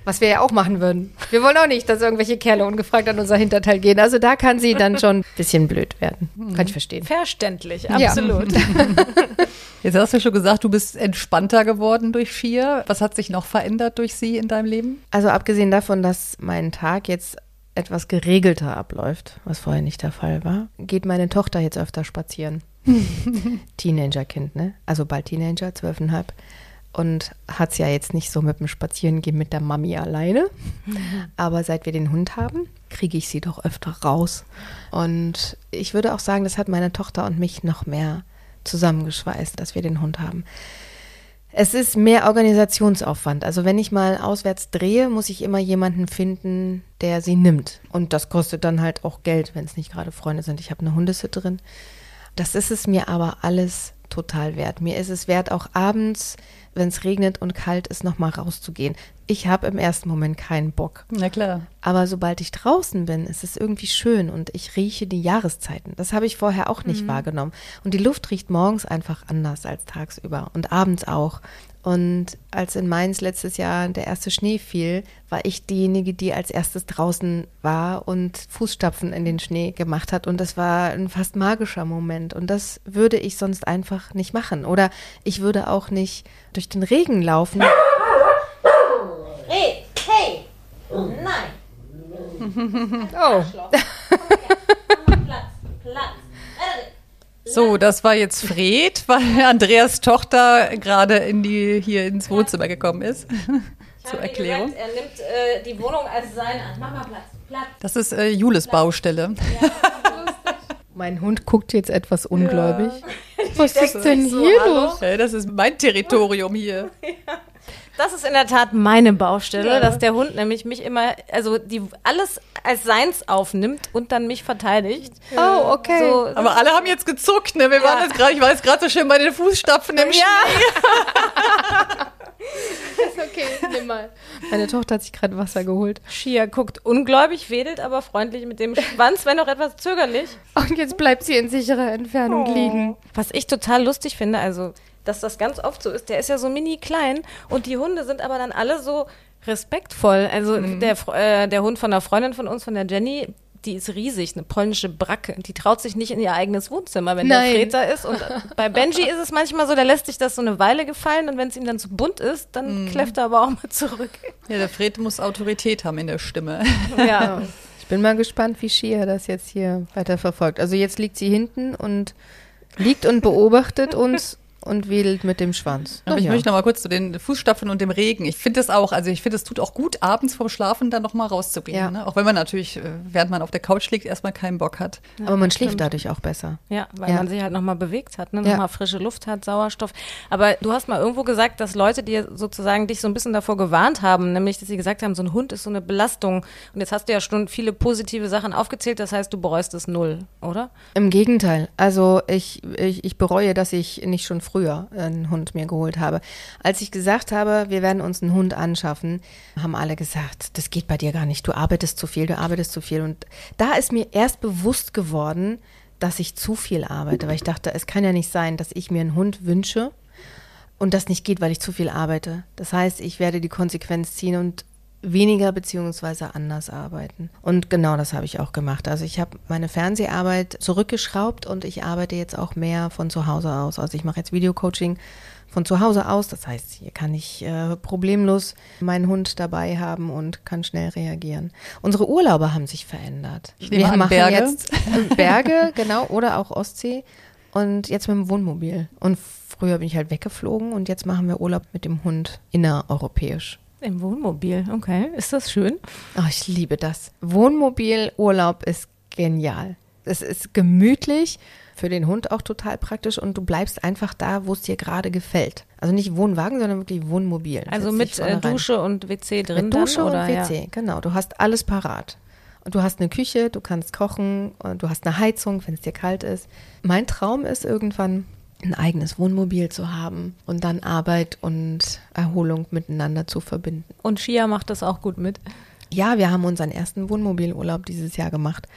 Was wir ja auch machen würden. Wir wollen auch nicht, dass irgendwelche Kerle ungefragt an unser Hinterteil gehen. Also da kann sie dann schon ein bisschen blöd werden. Kann ich verstehen. Verständlich, Ja. absolut. *laughs* Jetzt hast du schon gesagt, du bist entspannter geworden durch Skier. Was hat sich noch verändert durch sie in deinem Leben? Also abgesehen davon, dass mein Tag jetzt etwas geregelter abläuft, was vorher nicht der Fall war, geht meine Tochter jetzt öfter spazieren. *laughs* Teenagerkind, ne? Also bald Teenager, zwölfeinhalb. Und hat es ja jetzt nicht so mit dem Spazierengehen mit der Mami alleine. *laughs* Aber seit wir den Hund haben, kriege ich sie doch öfter raus. Und ich würde auch sagen, das hat meine Tochter und mich noch mehr zusammengeschweißt, dass wir den Hund haben. Es ist mehr Organisationsaufwand. Also wenn ich mal auswärts drehe, muss ich immer jemanden finden, der sie nimmt. Und das kostet dann halt auch Geld, wenn es nicht gerade Freunde sind. Ich habe eine Hundesitterin. Das ist es mir aber alles total wert. Mir ist es wert, auch abends, wenn es regnet und kalt ist, nochmal rauszugehen. Ich habe im ersten Moment keinen Bock. Na klar. Aber sobald ich draußen bin, ist es irgendwie schön und ich rieche die Jahreszeiten. Das habe ich vorher auch nicht wahrgenommen. Und die Luft riecht morgens einfach anders als tagsüber und abends auch. Und als in Mainz letztes Jahr der erste Schnee fiel, war ich diejenige, die als erstes draußen war und Fußstapfen in den Schnee gemacht hat. Und das war ein fast magischer Moment. Und das würde ich sonst einfach nicht machen. Oder ich würde auch nicht durch den Regen laufen. Hey, hey, nein, Oh. Platz, Platz. So, das war jetzt Fred, weil Andreas Tochter gerade in die, hier ins Wohnzimmer gekommen ist. *laughs* Zur Erklärung. er nimmt äh, die Wohnung als sein an. Mach mal Platz, Platz. Das ist äh, Jules Baustelle. *laughs* Mein Hund guckt jetzt etwas ungläubig. *laughs* Was ist denn so, hier los? Das ist mein Territorium hier. Das ist in der Tat meine Baustelle, dass der Hund nämlich mich immer, also die alles als seins aufnimmt und dann mich verteidigt. Oh, okay. So, Aber alle haben jetzt gezuckt, ne? Wir waren jetzt gerade, ich war jetzt gerade so schön bei den Fußstapfen im Schnee. *laughs* okay, nimm mal. Meine Tochter hat sich gerade Wasser geholt. Shia guckt ungläubig, wedelt aber freundlich mit dem Schwanz, wenn auch etwas zögerlich. Und jetzt bleibt sie in sicherer Entfernung liegen. Was ich total lustig finde, also, dass das ganz oft so ist, der ist ja so mini klein und die Hunde sind aber dann alle so respektvoll. Also der, Fr- äh, der Hund von einer Freundin von uns, von der Jenny, die ist riesig, eine polnische Bracke. Die traut sich nicht in ihr eigenes Wohnzimmer, wenn Nein. der Fred da ist. Und *laughs* bei Benji ist es manchmal so, der lässt sich das so eine Weile gefallen und wenn es ihm dann zu bunt ist, dann kläfft er aber auch mal zurück. Ja, der Fred muss Autorität haben in der Stimme. *laughs* Ja. Ich bin mal gespannt, wie Shia das jetzt hier weiter verfolgt. Also jetzt liegt sie hinten und liegt und beobachtet uns und wedelt mit dem Schwanz. Aber ich ja. möchte noch mal kurz zu den Fußstapfen und dem Regen. Ich finde das auch, also ich finde, es tut auch gut, abends vorm Schlafen dann noch mal rauszugehen. Ja. Ne? Auch wenn man natürlich, äh, während man auf der Couch liegt, erstmal keinen Bock hat. Aber man schläft dadurch auch besser. Ja, weil Ja. man sich halt nochmal bewegt hat, ne? Ja. nochmal frische Luft hat, Sauerstoff. Aber du hast mal irgendwo gesagt, dass Leute dir sozusagen dich so ein bisschen davor gewarnt haben, nämlich, dass sie gesagt haben, so ein Hund ist so eine Belastung. Und jetzt hast du ja schon viele positive Sachen aufgezählt, das heißt, du bereust es null, oder? Im Gegenteil. Also ich, ich, ich bereue, dass ich nicht schon früher einen Hund mir geholt habe. Als ich gesagt habe, wir werden uns einen Hund anschaffen, haben alle gesagt, das geht bei dir gar nicht. Du arbeitest zu viel, du arbeitest zu viel. Und da ist mir erst bewusst geworden, dass ich zu viel arbeite, weil ich dachte, es kann ja nicht sein, dass ich mir einen Hund wünsche und das nicht geht, weil ich zu viel arbeite. Das heißt, ich werde die Konsequenz ziehen und weniger beziehungsweise anders arbeiten. Und genau das habe ich auch gemacht. Also ich habe meine Fernseharbeit zurückgeschraubt und ich arbeite jetzt auch mehr von zu Hause aus. Also ich mache jetzt Videocoaching von zu Hause aus. Das heißt, hier kann ich äh, problemlos meinen Hund dabei haben und kann schnell reagieren. Unsere Urlaube haben sich verändert. Ich nehme an, Berge. jetzt Berge, genau, oder auch Ostsee. Und jetzt mit dem Wohnmobil. Und früher bin ich halt weggeflogen und jetzt machen wir Urlaub mit dem Hund innereuropäisch. Im Wohnmobil, okay. Ist das schön? Oh, ich liebe das. Wohnmobilurlaub ist genial. Es ist gemütlich, für den Hund auch total praktisch und du bleibst einfach da, wo es dir gerade gefällt. Also nicht Wohnwagen, sondern wirklich Wohnmobil. Also mit äh, rein. Dusche und WC drin Mit Dusche dann, oder? und WC, Ja. genau. Du hast alles parat. Und du hast eine Küche, du kannst kochen, und du hast eine Heizung, wenn es dir kalt ist. Mein Traum ist irgendwann ein eigenes Wohnmobil zu haben und dann Arbeit und Erholung miteinander zu verbinden. Und Shia macht das auch gut mit. Ja, wir haben unseren ersten Wohnmobilurlaub dieses Jahr gemacht.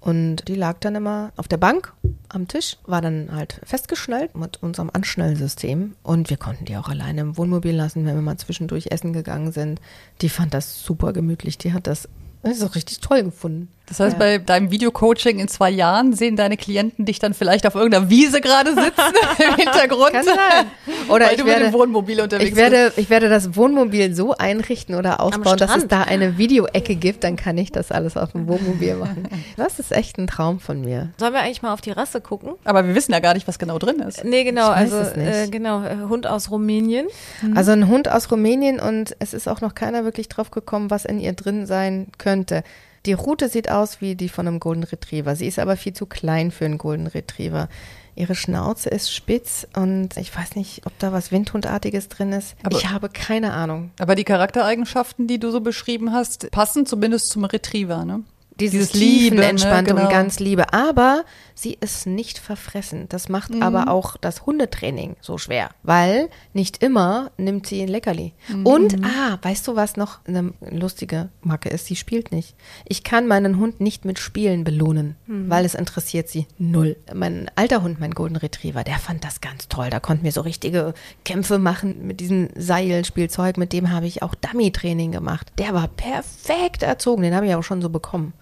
Und die lag dann immer auf der Bank am Tisch, war dann halt festgeschnallt mit unserem Anschnallsystem. Und wir konnten die auch alleine im Wohnmobil lassen, wenn wir mal zwischendurch essen gegangen sind. Die fand das super gemütlich. Die hat das, das ist auch richtig toll gefunden. Das heißt, Ja. bei deinem Videocoaching in zwei Jahren sehen deine Klienten dich dann vielleicht auf irgendeiner Wiese gerade sitzen *laughs* im Hintergrund. Kann sein. Oder weil ich du mit werde, dem Wohnmobil unterwegs ich werde, ich werde das Wohnmobil so einrichten oder ausbauen, dass es da eine Videoecke gibt. Dann kann ich das alles auf dem Wohnmobil machen. *laughs* Das ist echt ein Traum von mir. Sollen wir eigentlich mal auf die Rasse gucken? bist. Aber wir wissen ja gar nicht, was genau drin ist. Nee, genau, Ich weiß also es nicht. äh, genau, äh, Hund aus Rumänien. Also ein Hund aus Rumänien und es ist auch noch keiner wirklich drauf gekommen, was in ihr drin sein könnte. Die Rute sieht aus wie die von einem Golden Retriever. Sie ist aber viel zu klein für einen Golden Retriever. Ihre Schnauze ist spitz und ich weiß nicht, ob da was Windhundartiges drin ist. Aber- ich habe keine Ahnung. Aber die Charaktereigenschaften, die du so beschrieben hast, passen zumindest zum Retriever, ne? Dieses, Dieses Liebe, tiefenentspannte ne, genau. und ganz Liebe. Aber sie ist nicht verfressen. Das macht Mhm. aber auch das Hundetraining so schwer. Weil nicht immer nimmt sie ein Leckerli. Mhm. Und, ah, weißt du, was noch eine lustige Macke ist? Sie spielt nicht. Ich kann meinen Hund nicht mit Spielen belohnen, Mhm. weil es interessiert sie null. Mein alter Hund, mein Golden Retriever, der fand das ganz toll. Da konnten wir so richtige Kämpfe machen mit diesem Seilspielzeug. Mit dem habe ich auch Dummy-Training gemacht. Der war perfekt erzogen. Den habe ich auch schon so bekommen.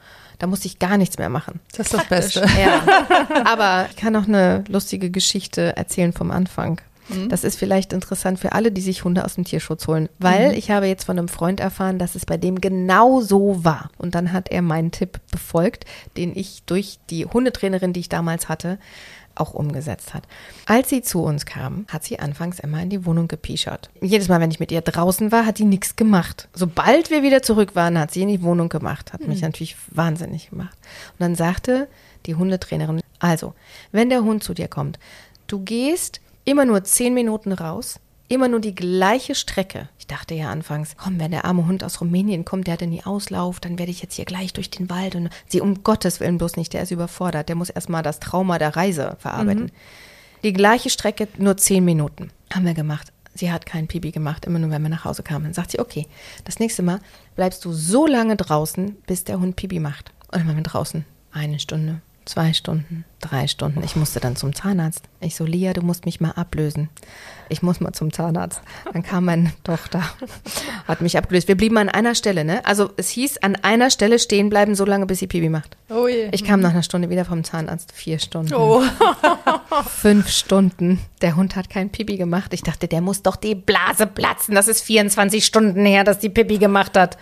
Da musste ich gar nichts mehr machen. Das ist das Beste. Ja. *laughs* Aber ich kann noch eine lustige Geschichte erzählen vom Anfang. Das ist vielleicht interessant für alle, die sich Hunde aus dem Tierschutz holen, weil ich habe jetzt von einem Freund erfahren, dass es bei dem genau so war. Und dann hat er meinen Tipp befolgt, den ich durch die Hundetrainerin, die ich damals hatte, auch umgesetzt hat. Als sie zu uns kam, hat sie anfangs immer in die Wohnung gepischert. Jedes Mal, wenn ich mit ihr draußen war, hat die nichts gemacht. Sobald wir wieder zurück waren, hat sie in die Wohnung gemacht. Hat mich natürlich wahnsinnig gemacht. Und dann sagte die Hundetrainerin, also, wenn der Hund zu dir kommt, du gehst immer nur zehn Minuten raus, immer nur die gleiche Strecke. Ich dachte ja anfangs, komm, wenn der arme Hund aus Rumänien kommt, der hat in die Auslauf, dann werde ich jetzt hier gleich durch den Wald und sie um Gottes Willen bloß nicht, der ist überfordert, der muss erstmal das Trauma der Reise verarbeiten. Die gleiche Strecke, nur zehn Minuten. Haben wir gemacht. Sie hat kein Pipi gemacht, immer nur, wenn wir nach Hause kamen. Dann sagt sie, okay, das nächste Mal bleibst du so lange draußen, bis der Hund Pipi macht. Und dann waren wir draußen. Eine Stunde, zwei Stunden, drei Stunden. Ich musste dann zum Zahnarzt. Ich so, Lia, du musst mich mal ablösen. Ich muss mal zum Zahnarzt. Dann kam meine *laughs* Tochter, hat mich abgelöst. Wir blieben an einer Stelle, ne? Also es hieß, an einer Stelle stehen bleiben, so lange, bis sie Pipi macht. Oh je. Ich kam nach einer Stunde wieder vom Zahnarzt. Vier Stunden. Oh. *laughs* Fünf Stunden. Der Hund hat kein Pipi gemacht. Ich dachte, der muss doch die Blase platzen. Das ist 24 Stunden her, dass die Pipi gemacht hat.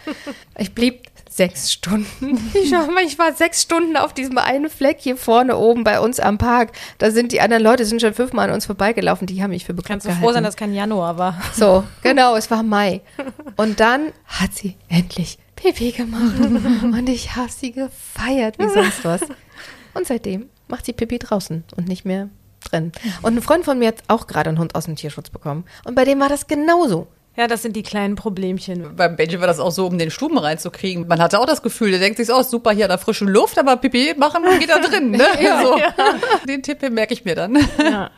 Ich blieb sechs Stunden. *laughs* Ich war, ich war sechs Stunden auf diesem einen Fleck hier vorne oben bei uns am Park. Da sind die anderen Leute sind schon fünfmal an uns vorbeigelaufen. Die haben mich für bekloppt Kannst du gehalten. froh sein, dass kein Januar war. So, *laughs* genau, es war Mai. Und dann hat sie endlich Pipi gemacht. *laughs* Und ich habe sie gefeiert wie sonst was. Und seitdem macht sie Pipi draußen und nicht mehr drin. Und ein Freund von mir hat auch gerade einen Hund aus dem Tierschutz bekommen. Und bei dem war das genauso. Ja, das sind die kleinen Problemchen. Beim Benji war das auch so, um den Stuben reinzukriegen. Man hatte auch das Gefühl, der denkt sich, oh, super, hier an der frischen Luft, aber Pipi machen geht da drin. Ne? *laughs* so. Den Tipp hier merke ich mir dann. Ja.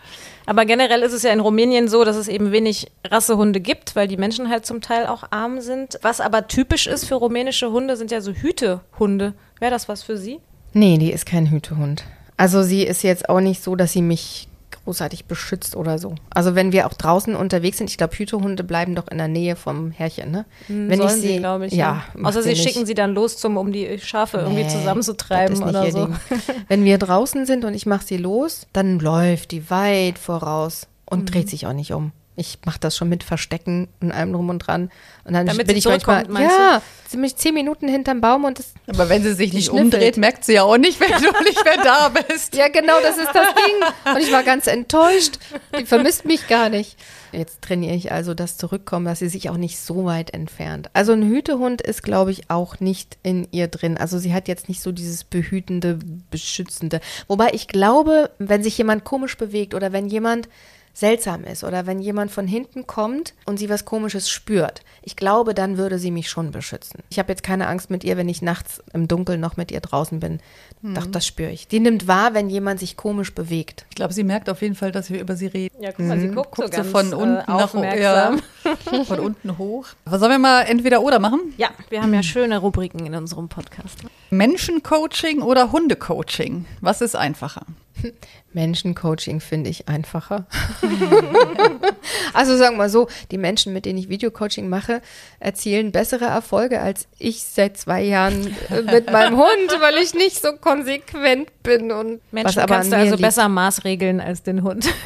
Aber generell ist es ja in Rumänien so, dass es eben wenig Rassehunde gibt, weil die Menschen halt zum Teil auch arm sind. Was aber typisch ist für rumänische Hunde, sind ja so Hütehunde. Wäre das was für Sie? Nee, die ist kein Hütehund. Also sie ist jetzt auch nicht so, dass sie mich großartig beschützt oder so. Also wenn wir auch draußen unterwegs sind, ich glaube, Hütehunde bleiben doch in der Nähe vom Herrchen, ne? wenn Sollen sie, glaube ich. ja, ja. Außer sie nicht. schicken sie dann los, zum, um die Schafe irgendwie Nee, zusammenzutreiben ist nicht oder so. Ding. *laughs* Wenn wir draußen sind und ich mache sie los, dann läuft die weit voraus und Mhm. dreht sich auch nicht um. Ich mache das schon mit Verstecken und allem drum und dran. Und dann Damit bin sie ich manchmal, ja, ziemlich zehn Minuten hinterm Baum und das, Aber wenn sie sich nicht schnüffelt. umdreht, merkt sie ja auch nicht, wenn du *laughs* nicht mehr da bist. ja genau, das ist das Ding. Und ich war ganz enttäuscht. Die vermisst mich gar nicht. Jetzt trainiere ich also das Zurückkommen, dass sie sich auch nicht so weit entfernt. Also ein Hütehund ist, glaube ich, auch nicht in ihr drin. Also sie hat jetzt nicht so dieses behütende, beschützende. Wobei ich glaube, wenn sich jemand komisch bewegt oder wenn jemand seltsam ist oder wenn jemand von hinten kommt und sie was Komisches spürt. Ich glaube, dann würde sie mich schon beschützen. Ich habe jetzt keine Angst mit ihr, wenn ich nachts im Dunkeln noch mit ihr draußen bin. Doch, das spüre ich. Die nimmt wahr, wenn jemand sich komisch bewegt. Ich glaube, sie merkt auf jeden Fall, dass wir über sie reden. Ja, guck mal, sie guckt, Guckt so ganz von unten äh, nach aufmerksam. ja, von unten hoch. Was sollen wir mal entweder oder machen? Ja, wir haben ja schöne Rubriken in unserem Podcast. Menschencoaching oder Hundecoaching? Was ist einfacher? *laughs* Menschencoaching finde ich einfacher. *laughs* also sagen wir mal so, die Menschen, mit denen ich Videocoaching mache, erzielen bessere Erfolge als ich seit zwei Jahren äh, mit meinem Hund, weil ich nicht so konsequent bin und Menschen was aber kannst du also liegt. besser maßregeln als den Hund. *laughs*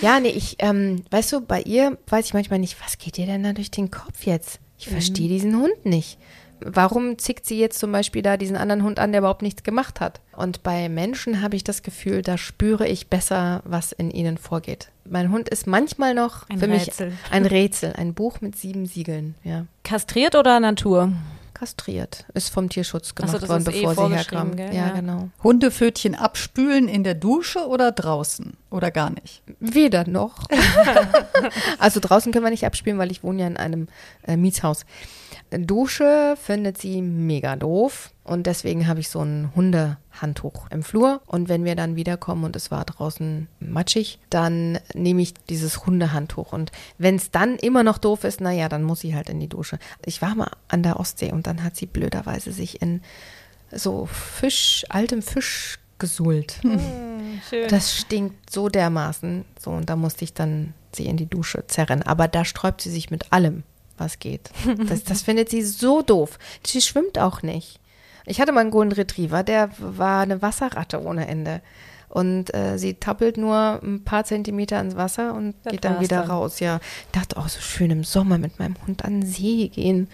Ja, nee, ich, ähm, weißt du, bei ihr weiß ich manchmal nicht, was geht ihr denn da durch den Kopf jetzt? Ich verstehe diesen Hund nicht. Warum zickt sie jetzt zum Beispiel da diesen anderen Hund an, der überhaupt nichts gemacht hat? Und bei Menschen habe ich das Gefühl, da spüre ich besser, was in ihnen vorgeht. Mein Hund ist manchmal noch Ein für Rätsel. mich ein Rätsel, ein Buch mit sieben Siegeln, ja. Kastriert oder Natur? Kastriert. Ist vom Tierschutz Ach so, gemacht das worden, ist eh bevor sie vorgeschrieben, herkam. gell? Ja, Ja. genau. Hundepfötchen abspülen in der Dusche oder draußen? Oder gar nicht? Weder noch. *laughs* also draußen können wir nicht abspielen, weil ich wohne ja in einem äh, Mietshaus. Dusche findet sie mega doof und deswegen habe ich so ein Hundehandtuch im Flur und wenn wir dann wiederkommen und es war draußen matschig, dann nehme ich dieses Hundehandtuch und wenn es dann immer noch doof ist, naja, dann muss sie halt in die Dusche. Ich war mal an der Ostsee und dann hat sie blöderweise sich in so Fisch, altem Fisch gesuhlt. Schön. Das stinkt so dermaßen. So, und da musste ich dann sie in die Dusche zerren. Aber da sträubt sie sich mit allem, was geht. Das, das findet sie so doof. Sie schwimmt auch nicht. Ich hatte mal einen Golden Retriever, der war eine Wasserratte ohne Ende. Und äh, sie tappelt nur ein paar Zentimeter ins Wasser und Das geht dann wieder dann. raus. Ja, ich dachte auch so schön im Sommer mit meinem Hund an den See gehen.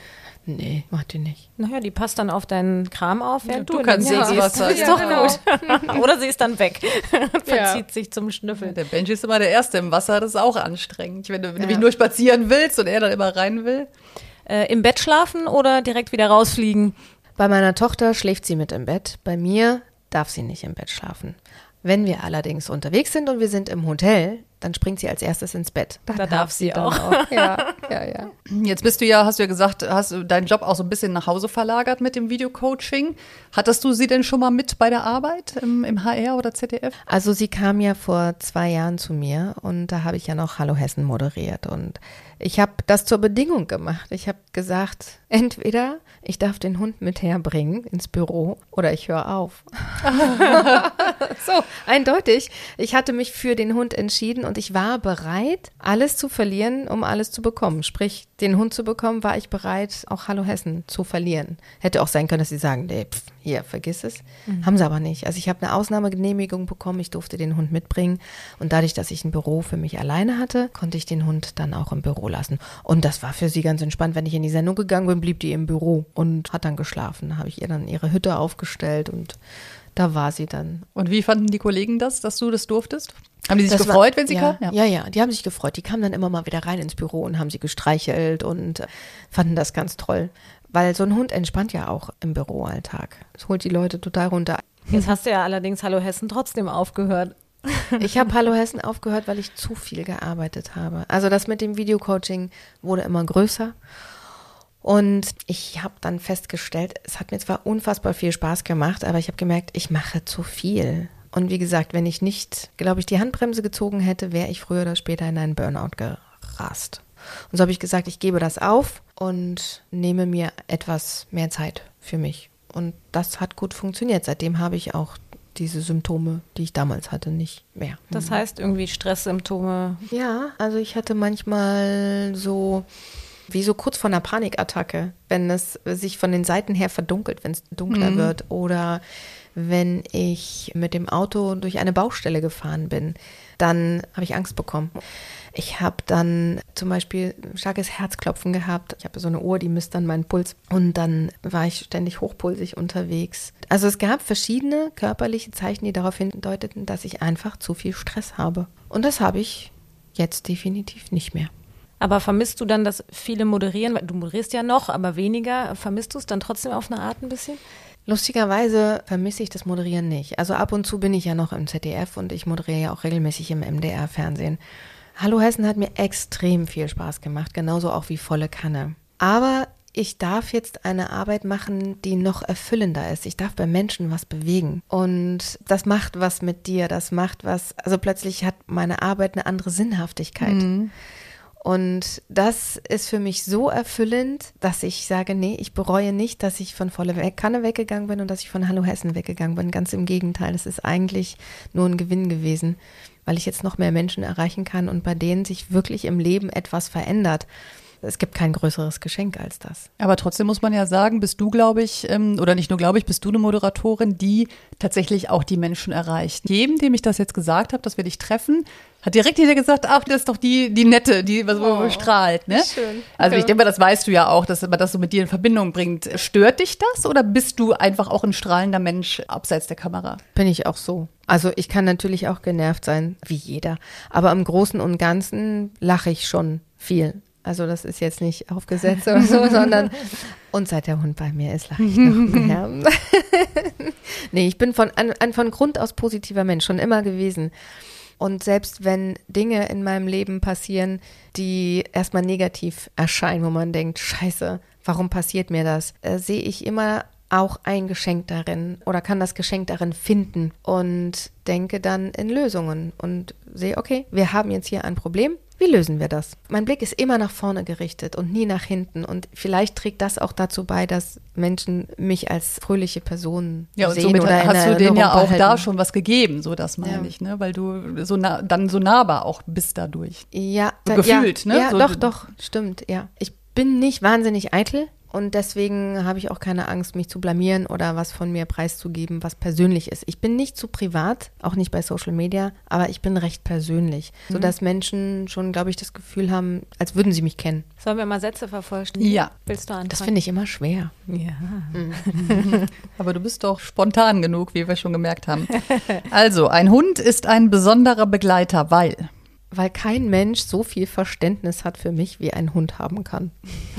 Nee, macht die nicht. Naja, die passt dann auf deinen Kram auf, während du du, kannst den ins. Wasser, Ist ja, doch genau. gut. *laughs* Oder sie ist dann weg und *laughs* Ja. verzieht sich zum Schnüffeln. Der Benji ist immer der Erste im Wasser, das ist auch anstrengend. Wenn du nämlich nur spazieren willst und er dann immer rein will. Äh, Im Bett schlafen oder direkt wieder rausfliegen? Bei meiner Tochter schläft sie mit im Bett. Bei mir darf sie nicht im Bett schlafen. Wenn wir allerdings unterwegs sind und wir sind im Hotel, dann springt sie als erstes ins Bett. Da darf sie dann auch. Ja, *laughs* ja, ja. Jetzt bist du ja, hast du ja gesagt, hast du deinen Job auch so ein bisschen nach Hause verlagert mit dem Videocoaching. Hattest du sie denn schon mal mit bei der Arbeit im, im HR oder ZDF? Also sie kam ja vor zwei Jahren zu mir und da habe ich ja noch Hallo Hessen moderiert und ich habe das zur Bedingung gemacht. Ich habe gesagt, entweder ich darf den Hund mit herbringen ins Büro oder ich höre auf. *laughs* *laughs* so, eindeutig. Ich hatte mich für den Hund entschieden und ich war bereit, alles zu verlieren, um alles zu bekommen. Sprich, den Hund zu bekommen, war ich bereit, auch Hallo Hessen zu verlieren. Hätte auch sein können, dass sie sagen, nee, pff, hier, vergiss es. Haben sie aber nicht. Also ich habe eine Ausnahmegenehmigung bekommen, ich durfte den Hund mitbringen und dadurch, dass ich ein Büro für mich alleine hatte, konnte ich den Hund dann auch im Büro lassen. Und das war für sie ganz entspannt. Wenn ich in die Sendung gegangen bin, blieb die im Büro und hat dann geschlafen. Da habe ich ihr dann ihre Hütte aufgestellt und da war sie dann. Und wie fanden die Kollegen das, dass du das durftest? Haben die sich Das war- gefreut, wenn sie ja, kamen? Ja. ja, die haben sich gefreut. Die kamen dann immer mal wieder rein ins Büro und haben sie gestreichelt und äh, fanden das ganz toll. Weil so ein Hund entspannt ja auch im Büroalltag. Das holt die Leute total runter. Jetzt hast du ja allerdings Hallo Hessen trotzdem aufgehört. Ich habe Hallo Hessen aufgehört, weil ich zu viel gearbeitet habe. Also das mit dem Videocoaching wurde immer größer. Und ich habe dann festgestellt, es hat mir zwar unfassbar viel Spaß gemacht, aber ich habe gemerkt, ich mache zu viel. Und wie gesagt, wenn ich nicht, glaube ich, die Handbremse gezogen hätte, wäre ich früher oder später in einen Burnout gerast. Und so habe ich gesagt, ich gebe das auf und nehme mir etwas mehr Zeit für mich. Und das hat gut funktioniert. Seitdem habe ich auch diese Symptome, die ich damals hatte, nicht mehr. Das heißt irgendwie Stresssymptome. Ja, also ich hatte manchmal so wie so kurz vor einer Panikattacke, wenn es sich von den Seiten her verdunkelt, wenn es dunkler wird oder wenn ich mit dem Auto durch eine Baustelle gefahren bin, dann habe ich Angst bekommen. Ich habe dann zum Beispiel ein starkes Herzklopfen gehabt. Ich habe so eine Uhr, die misst dann meinen Puls. Und dann war ich ständig hochpulsig unterwegs. Also es gab verschiedene körperliche Zeichen, die darauf hindeuteten, dass ich einfach zu viel Stress habe. Und das habe ich jetzt definitiv nicht mehr. Aber vermisst du dann das viele moderieren? Du moderierst ja noch, aber weniger. Vermisst du es dann trotzdem auf eine Art ein bisschen? Lustigerweise vermisse ich das Moderieren nicht. Also ab und zu bin ich ja noch im ZDF und ich moderiere ja auch regelmäßig im MDR-Fernsehen. Hallo Hessen hat mir extrem viel Spaß gemacht, genauso auch wie volle Kanne. Aber ich darf jetzt eine Arbeit machen, die noch erfüllender ist. Ich darf bei Menschen was bewegen. Und das macht was mit dir, das macht was, also plötzlich hat meine Arbeit eine andere Sinnhaftigkeit. Mhm. Und das ist für mich so erfüllend, dass ich sage, nee, ich bereue nicht, dass ich von volle Kanne weggegangen bin und dass ich von Hallo Hessen weggegangen bin. Ganz im Gegenteil, es ist eigentlich nur ein Gewinn gewesen, weil ich jetzt noch mehr Menschen erreichen kann und bei denen sich wirklich im Leben etwas verändert es gibt kein größeres Geschenk als das. Aber trotzdem muss man ja sagen, bist du, glaube ich, ähm, oder nicht nur glaube ich, bist du eine Moderatorin, die tatsächlich auch die Menschen erreicht. Jedem, dem ich das jetzt gesagt habe, dass wir dich treffen, hat direkt jeder gesagt, ach, das ist doch die, die Nette, die so oh, strahlt. Ne? Schön. Also ich denke mal, das weißt du ja auch, dass man das so mit dir in Verbindung bringt. Stört dich das oder bist du einfach auch ein strahlender Mensch abseits der Kamera? Bin ich auch so. Also ich kann natürlich auch genervt sein, wie jeder. Aber im Großen und Ganzen lache ich schon viel. Also das ist jetzt nicht aufgesetzt oder so, *laughs* sondern und seit der Hund bei mir ist, lache ich noch *laughs* mehr. *laughs* nee, ich bin von, an, an, von Grund aus positiver Mensch, schon immer gewesen. Und selbst wenn Dinge in meinem Leben passieren, die erstmal negativ erscheinen, wo man denkt, scheiße, warum passiert mir das, äh, sehe ich immer auch ein Geschenk darin oder kann das Geschenk darin finden und denke dann in Lösungen und sehe, okay, wir haben jetzt hier ein Problem, wie lösen wir das? Mein Blick ist immer nach vorne gerichtet und nie nach hinten. Und vielleicht trägt das auch dazu bei, dass Menschen mich als fröhliche Person ja, sehen somit oder hast du denen ja auch behalten. da schon was gegeben, so das meine ja. ich, ne? Weil du so nah, dann so nahbar auch bist dadurch. Ja, so da, gefühlt, ja, ne? Ja, so, doch, doch, stimmt, ja. Ich bin nicht wahnsinnig eitel. Und deswegen habe ich auch keine Angst, mich zu blamieren oder was von mir preiszugeben, was persönlich ist. Ich bin nicht zu privat, auch nicht bei Social Media, aber ich bin recht persönlich, mhm. sodass Menschen schon, glaube ich, das Gefühl haben, als würden sie mich kennen. Sollen wir mal Sätze vervollständigen? Ja. Willst du anfangen? Das finde ich immer schwer. Ja. Mhm. *laughs* aber du bist doch spontan genug, wie wir schon gemerkt haben. Also, ein Hund ist ein besonderer Begleiter, weil weil kein Mensch so viel Verständnis hat für mich, wie ein Hund haben kann.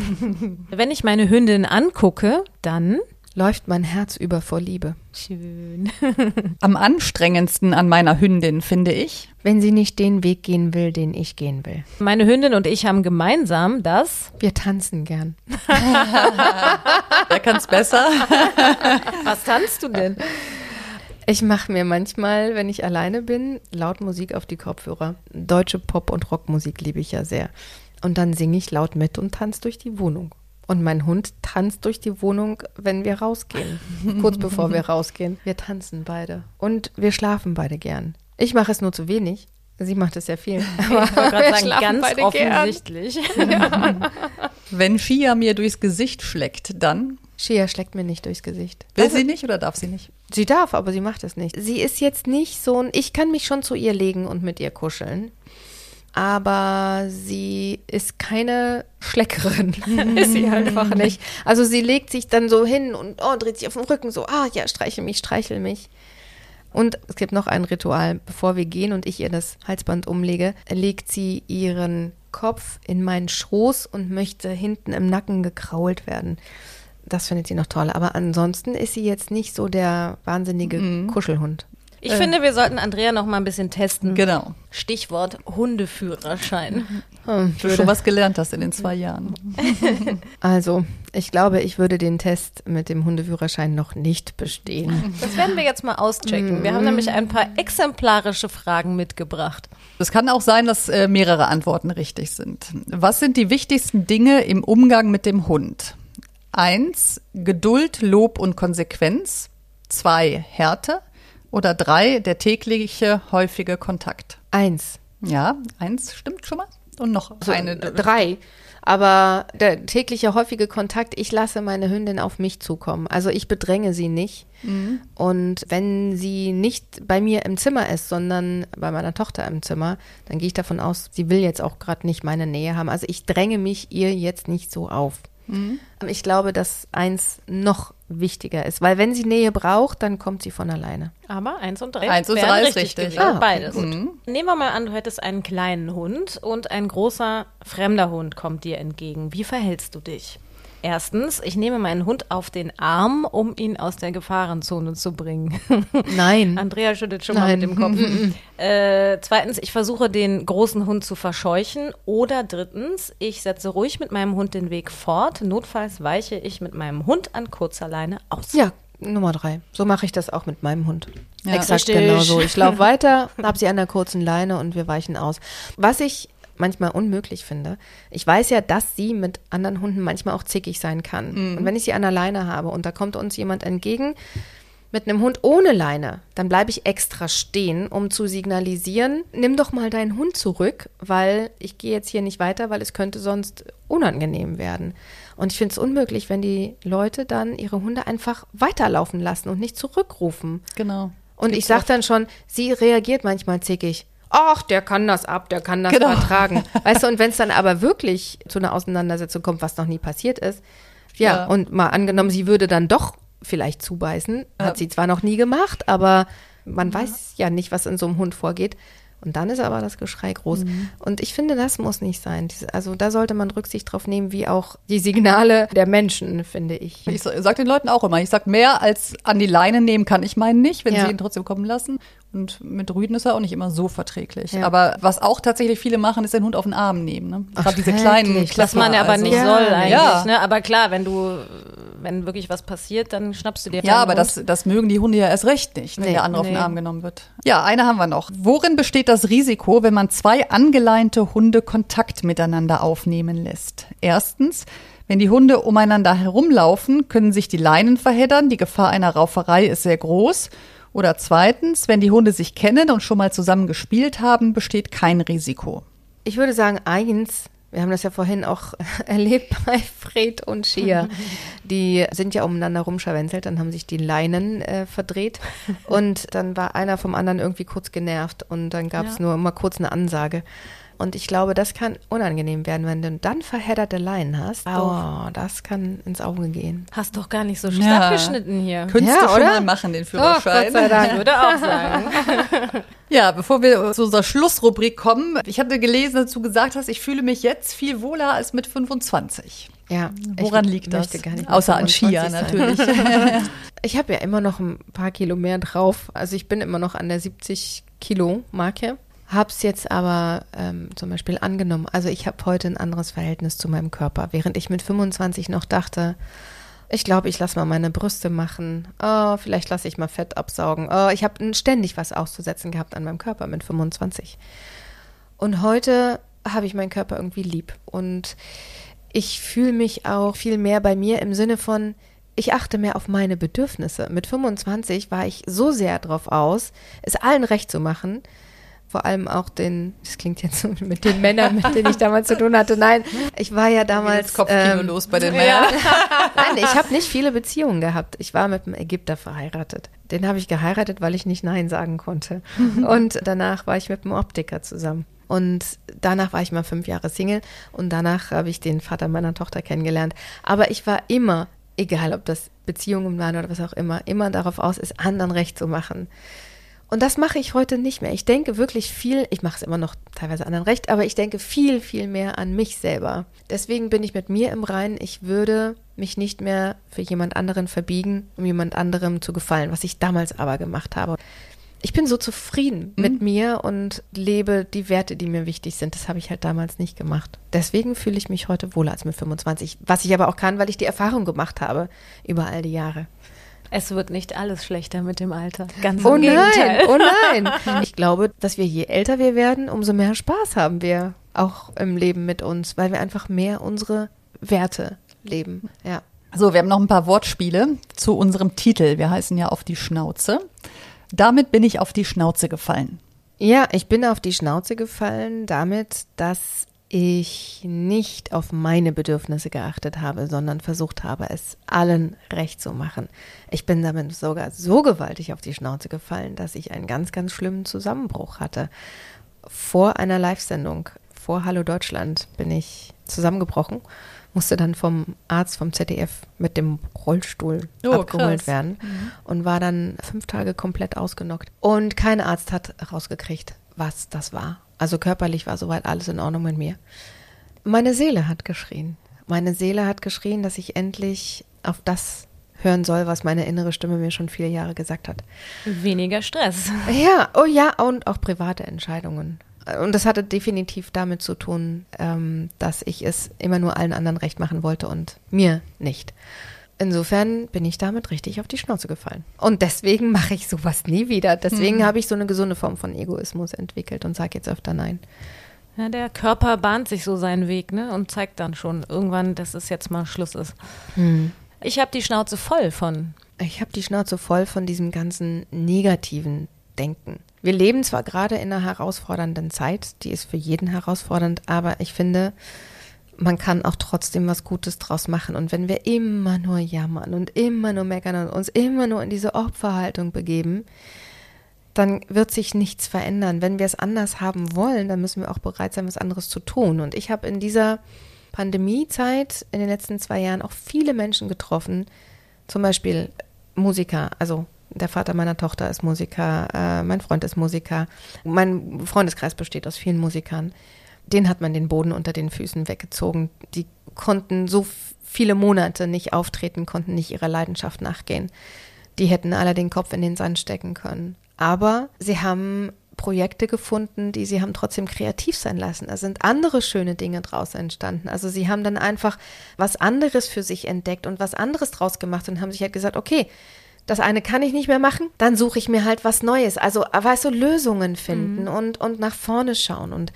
*laughs* Wenn ich meine Hündin angucke, dann läuft mein Herz über vor Liebe. Schön. *laughs* Am anstrengendsten an meiner Hündin finde ich, wenn sie nicht den Weg gehen will, den ich gehen will. Meine Hündin und ich haben gemeinsam das. Wir tanzen gern. *laughs* Wer kann's besser? Was tanzt du denn? Ich mache mir manchmal, wenn ich alleine bin, laut Musik auf die Kopfhörer. Deutsche Pop- und Rockmusik liebe ich ja sehr. Und dann singe ich laut mit und tanze durch die Wohnung. Und mein Hund tanzt durch die Wohnung, wenn wir rausgehen. *laughs* Kurz bevor wir rausgehen. Wir tanzen beide. Und wir schlafen beide gern. Ich mache es nur zu wenig. Sie macht es ja viel. *laughs* Aber ich wollte gerade sagen, ganz offensichtlich. ja. *laughs* Wenn Shia mir durchs Gesicht schlägt, dann Shia schlägt mir nicht durchs Gesicht. Will also, sie nicht oder darf sie nicht? Sie darf, aber sie macht es nicht. Sie ist jetzt nicht so ein, ich kann mich schon zu ihr legen und mit ihr kuscheln. Aber sie ist keine Schleckerin. *laughs* ist sie einfach *laughs* nicht. Also sie legt sich dann so hin und oh, dreht sich auf den Rücken so, ah ja, streichel mich, streichel mich. Und es gibt noch ein Ritual, bevor wir gehen und ich ihr das Halsband umlege, legt sie ihren Kopf in meinen Schoß und möchte hinten im Nacken gekrault werden das findet sie noch toll. Aber ansonsten ist sie jetzt nicht so der wahnsinnige mhm. Kuschelhund. Ich äh. finde, wir sollten Andrea noch mal ein bisschen testen. Genau. Stichwort Hundeführerschein. *laughs* Hm, du schon was gelernt hast in den zwei Jahren. *laughs* Also, ich glaube, ich würde den Test mit dem Hundeführerschein noch nicht bestehen. Das werden wir jetzt mal auschecken. Wir haben nämlich ein paar exemplarische Fragen mitgebracht. Es kann auch sein, dass äh, mehrere Antworten richtig sind. Was sind die wichtigsten Dinge im Umgang mit dem Hund? Eins, Geduld, Lob und Konsequenz. Zwei, Härte. Oder drei, der tägliche, häufige Kontakt. Eins. Ja, eins stimmt schon mal. Und noch so, eine. Drei. Aber der tägliche, häufige Kontakt, ich lasse meine Hündin auf mich zukommen. Also ich bedränge sie nicht. Mhm. Und wenn sie nicht bei mir im Zimmer ist, sondern bei meiner Tochter im Zimmer, dann gehe ich davon aus, sie will jetzt auch gerade nicht meine Nähe haben. Also ich dränge mich ihr jetzt nicht so auf. Mhm. Ich glaube, dass eins noch wichtiger ist, weil wenn sie Nähe braucht, dann kommt sie von alleine. Aber eins und drei. Eins und drei ist richtig. richtig. Ah, Beides. Mhm. Nehmen wir mal an, du hättest einen kleinen Hund und ein großer fremder Hund kommt dir entgegen. Wie verhältst du dich? Erstens, ich nehme meinen Hund auf den Arm, um ihn aus der Gefahrenzone zu bringen. *laughs* Nein. Andrea schüttet schon mal Nein. mit dem Kopf. Äh, zweitens, ich versuche den großen Hund zu verscheuchen. Oder drittens, ich setze ruhig mit meinem Hund den Weg fort. Notfalls weiche ich mit meinem Hund an kurzer Leine aus. Ja, Nummer drei. So mache ich das auch mit meinem Hund. Ja. Exakt Richtig. genau so. Ich laufe *laughs* weiter, habe sie an der kurzen Leine und wir weichen aus. Was ich manchmal unmöglich finde, ich weiß ja, dass sie mit anderen Hunden manchmal auch zickig sein kann. Und wenn ich sie an der Leine habe und da kommt uns jemand entgegen mit einem Hund ohne Leine, dann bleibe ich extra stehen, um zu signalisieren, nimm doch mal deinen Hund zurück, weil ich gehe jetzt hier nicht weiter, weil es könnte sonst unangenehm werden. Und ich finde es unmöglich, wenn die Leute dann ihre Hunde einfach weiterlaufen lassen und nicht zurückrufen. Genau. Und ich sage dann schon, sie reagiert manchmal zickig. Ach, der kann das ab, der kann das Genau. vertragen. *laughs* Weißt du, und wenn es dann aber wirklich zu einer Auseinandersetzung kommt, was noch nie passiert ist, ja, Ja. und mal angenommen, sie würde dann doch vielleicht zubeißen, hat sie zwar noch nie gemacht, aber man weiß ja nicht, was in so einem Hund vorgeht. Und dann ist aber das Geschrei groß. Mhm. Und ich finde, das muss nicht sein. Also da sollte man Rücksicht drauf nehmen, wie auch die Signale der Menschen, finde ich. Ich sage den Leuten auch immer, ich sage mehr als an die Leine nehmen kann ich meinen nicht, wenn Ja. sie ihn trotzdem kommen lassen. Und mit Rüden ist er auch nicht immer so verträglich. Ja. Aber was auch tatsächlich viele machen, ist den Hund auf den Arm nehmen. Ne? Ach, Gerade diese kleinen schrecklich. Was man aber also. nicht Ja. soll eigentlich. Ja. Ne? Aber klar, wenn du, wenn wirklich was passiert, dann schnappst du dir Ja, aber Hund. das, das mögen die Hunde ja erst recht nicht, wenn Nee, der andere auf nee. den Arm genommen wird. Ja, eine haben wir noch. Worin besteht das Risiko, wenn man zwei angeleinte Hunde Kontakt miteinander aufnehmen lässt? Erstens, wenn die Hunde umeinander herumlaufen, können sich die Leinen verheddern. Die Gefahr einer Rauferei ist sehr groß. Oder zweitens, wenn die Hunde sich kennen und schon mal zusammen gespielt haben, besteht kein Risiko. Ich würde sagen, eins, wir haben das ja vorhin auch *laughs* erlebt bei Fred und Shia. *laughs* Die sind ja umeinander rumscharwenzelt, dann haben sich die Leinen äh, verdreht *laughs* und dann war einer vom anderen irgendwie kurz genervt und dann gab es nur immer kurz eine Ansage. Und ich glaube, das kann unangenehm werden, wenn du dann verhedderte Leinen hast. Oh, das kann ins Auge gehen. Hast doch gar nicht so Ja. stark geschnitten hier. Könntest Ja, du schon oder? mal machen, den Oh, Führerschein. Gott sei Dank. Würde auch *laughs* sagen. Ja, bevor wir zu unserer Schlussrubrik kommen, ich hatte gelesen, dass du gesagt hast, ich fühle mich jetzt viel wohler als mit 25. Ja, Woran ich liegt das? möchte Gar nicht mehr Außer an Skier 25 sein. natürlich. *laughs* Ich habe ja immer noch ein paar Kilo mehr drauf. Also ich bin immer noch an der 70 Kilo Marke. Hab's jetzt aber ähm, zum Beispiel angenommen. Also ich habe heute ein anderes Verhältnis zu meinem Körper. Während ich mit 25 noch dachte, ich glaube, ich lasse mal meine Brüste machen. Oh, vielleicht lasse ich mal Fett absaugen. Oh, ich habe ständig was auszusetzen gehabt an meinem Körper mit 25. Und heute habe ich meinen Körper irgendwie lieb. Und ich fühle mich auch viel mehr bei mir im Sinne von, ich achte mehr auf meine Bedürfnisse. Mit 25 war ich so sehr drauf aus, es allen recht zu machen. Vor allem auch den, das klingt jetzt so mit den Männern, mit denen ich damals zu tun hatte. Nein, ich war ja damals. Kopfkino ähm, los bei den Männern. *laughs* Nein, ich habe nicht viele Beziehungen gehabt. Ich war mit einem Ägypter verheiratet. Den habe ich geheiratet, weil ich nicht Nein sagen konnte. *laughs* Und danach war ich mit einem Optiker zusammen. Und danach war ich mal fünf Jahre Single und danach habe ich den Vater meiner Tochter kennengelernt. Aber ich war immer, egal ob das Beziehungen waren oder was auch immer, immer darauf aus, es anderen recht zu machen. Und das mache ich heute nicht mehr. Ich denke wirklich viel, ich mache es immer noch teilweise anderen recht, aber ich denke viel, viel mehr an mich selber. Deswegen bin ich mit mir im Reinen. Ich würde mich nicht mehr für jemand anderen verbiegen, um jemand anderem zu gefallen, was ich damals aber gemacht habe. Ich bin so zufrieden mit mir und lebe die Werte, die mir wichtig sind. Das habe ich halt damals nicht gemacht. Deswegen fühle ich mich heute wohler als mit 25. Was ich aber auch kann, weil ich die Erfahrung gemacht habe über all die Jahre. Es wird nicht alles schlechter mit dem Alter. Ganz Oh im nein, Gegenteil. oh *laughs* nein. Ich glaube, dass wir je älter wir werden, umso mehr Spaß haben wir auch im Leben mit uns, weil wir einfach mehr unsere Werte leben. Ja. So, wir haben noch ein paar Wortspiele zu unserem Titel. Wir heißen ja auf die Schnauze. Damit bin ich auf die Schnauze gefallen. Ja, ich bin auf die Schnauze gefallen damit, dass ich nicht auf meine Bedürfnisse geachtet habe, sondern versucht habe, es allen recht zu machen. Ich bin damit sogar so gewaltig auf die Schnauze gefallen, dass ich einen ganz, ganz schlimmen Zusammenbruch hatte. Vor einer Live-Sendung, vor Hallo Deutschland, bin ich zusammengebrochen, musste dann vom Arzt vom ZDF mit dem Rollstuhl Oh, abgeholt krass. werden und war dann fünf Tage komplett ausgenockt. Und kein Arzt hat rausgekriegt, was das war. Also körperlich war soweit alles in Ordnung mit mir. Meine Seele hat geschrien. Meine Seele hat geschrien, dass ich endlich auf das hören soll, was meine innere Stimme mir schon viele Jahre gesagt hat. Weniger Stress. *laughs* Ja, oh ja, und auch private Entscheidungen. Und das hatte definitiv damit zu tun, ähm, dass ich es immer nur allen anderen recht machen wollte und mir nicht. Insofern bin ich damit richtig auf die Schnauze gefallen. Und deswegen mache ich sowas nie wieder. Deswegen habe ich so eine gesunde Form von Egoismus entwickelt und sage jetzt öfter Nein. Ja, der Körper bahnt sich so seinen Weg, ne? Und zeigt dann schon irgendwann, dass es jetzt mal Schluss ist. Ich habe die Schnauze voll von. Ich habe die Schnauze voll von diesem ganzen negativen Denken. Wir leben zwar gerade in einer herausfordernden Zeit, die ist für jeden herausfordernd, aber ich finde, man kann auch trotzdem was Gutes draus machen. Und wenn wir immer nur jammern und immer nur meckern und uns immer nur in diese Opferhaltung begeben, dann wird sich nichts verändern. Wenn wir es anders haben wollen, dann müssen wir auch bereit sein, was anderes zu tun. Und ich habe in dieser Pandemiezeit in den letzten zwei Jahren auch viele Menschen getroffen, zum Beispiel Musiker, also der Vater meiner Tochter ist Musiker, äh, mein Freund ist Musiker, mein Freundeskreis besteht aus vielen Musikern. Den hat man den Boden unter den Füßen weggezogen. Die konnten so viele Monate nicht auftreten, konnten nicht ihrer Leidenschaft nachgehen. Die hätten alle den Kopf in den Sand stecken können. Aber sie haben Projekte gefunden, die sie haben trotzdem kreativ sein lassen. Da sind andere schöne Dinge draus entstanden. Also sie haben dann einfach was anderes für sich entdeckt und was anderes draus gemacht und haben sich halt gesagt, okay, das eine kann ich nicht mehr machen, dann suche ich mir halt was Neues. Also, weißt du, Lösungen finden mhm. und, und nach vorne schauen. Und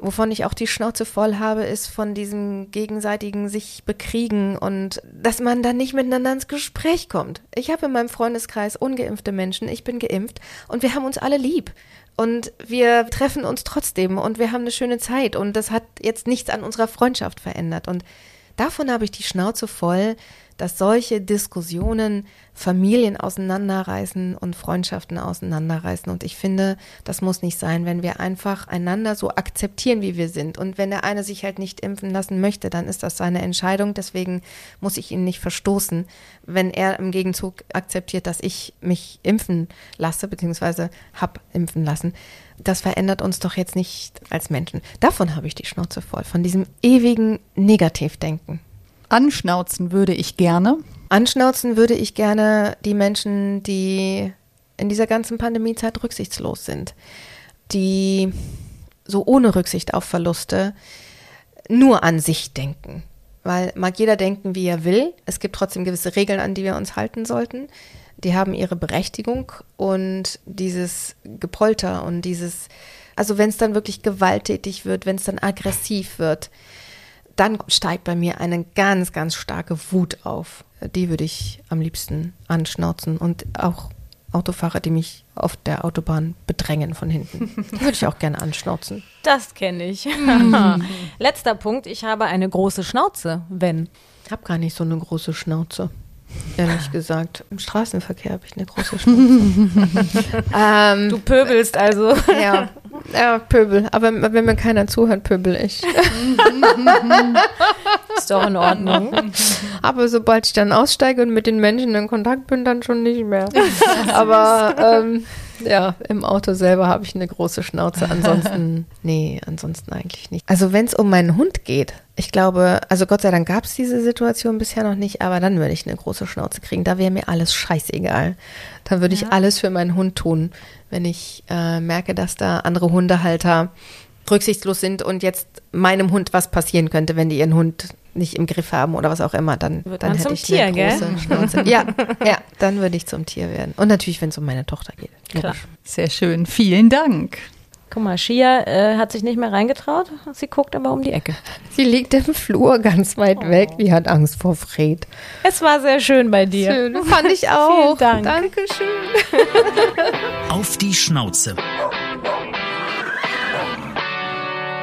wovon ich auch die Schnauze voll habe, ist von diesem gegenseitigen sich bekriegen und dass man dann nicht miteinander ins Gespräch kommt. Ich habe in meinem Freundeskreis ungeimpfte Menschen, ich bin geimpft und wir haben uns alle lieb. Und wir treffen uns trotzdem und wir haben eine schöne Zeit und das hat jetzt nichts an unserer Freundschaft verändert. Und davon habe ich die Schnauze voll, dass solche Diskussionen Familien auseinanderreißen und Freundschaften auseinanderreißen. Und ich finde, das muss nicht sein, wenn wir einfach einander so akzeptieren, wie wir sind. Und wenn der eine sich halt nicht impfen lassen möchte, dann ist das seine Entscheidung. Deswegen muss ich ihn nicht verstoßen. Wenn er im Gegenzug akzeptiert, dass ich mich impfen lasse, beziehungsweise hab impfen lassen, das verändert uns doch jetzt nicht als Menschen. Davon habe ich die Schnauze voll, von diesem ewigen Negativdenken. Anschnauzen würde ich gerne. Anschnauzen würde ich gerne die Menschen, die in dieser ganzen Pandemiezeit rücksichtslos sind, die so ohne Rücksicht auf Verluste nur an sich denken. Weil mag jeder denken, wie er will. Es gibt trotzdem gewisse Regeln, an die wir uns halten sollten. Die haben ihre Berechtigung und dieses Gepolter und dieses, also wenn es dann wirklich gewalttätig wird, wenn es dann aggressiv wird, dann steigt bei mir eine ganz, ganz starke Wut auf. Die würde ich am liebsten anschnauzen und auch Autofahrer, die mich auf der Autobahn bedrängen von hinten. Würde ich auch gerne anschnauzen. *laughs* Das kenne ich. *laughs* Letzter Punkt, ich habe eine große Schnauze, wenn. Ich habe gar nicht so eine große Schnauze. Ehrlich gesagt. Im Straßenverkehr habe ich eine große *laughs* Schnauze. ähm, du pöbelst also. *laughs* Ja, ja, Pöbel. Aber wenn mir keiner zuhört, pöbel ich. *laughs* Ist doch in Ordnung. *laughs* Aber sobald ich dann aussteige und mit den Menschen in Kontakt bin, dann schon nicht mehr. *laughs* Aber ähm, ja, im Auto selber habe ich eine große Schnauze. Ansonsten, *laughs* nee, ansonsten eigentlich nicht. Also wenn es um meinen Hund geht, ich glaube, also Gott sei Dank gab es diese Situation bisher noch nicht, aber dann würde ich eine große Schnauze kriegen. Da wäre mir alles scheißegal. Dann würde ja. ich alles für meinen Hund tun, wenn ich äh, merke, dass da andere Hundehalter rücksichtslos sind und jetzt meinem Hund was passieren könnte, wenn die ihren Hund nicht im Griff haben oder was auch immer, dann, Wird dann hätte zum ich Tier, eine gell? große Schnauze. Ja, ja, dann würde ich zum Tier werden. Und natürlich, wenn es um meine Tochter geht. Klar. Sehr schön. Vielen Dank. Guck mal, Shia äh, hat sich nicht mehr reingetraut. Sie guckt aber um die Ecke. Sie liegt im Flur ganz weit weg. Die hat Angst vor Fred. Es war sehr schön bei dir. Schön, fand ich *laughs* auch. Vielen Dank. Dankeschön. *laughs* Auf die Schnauze.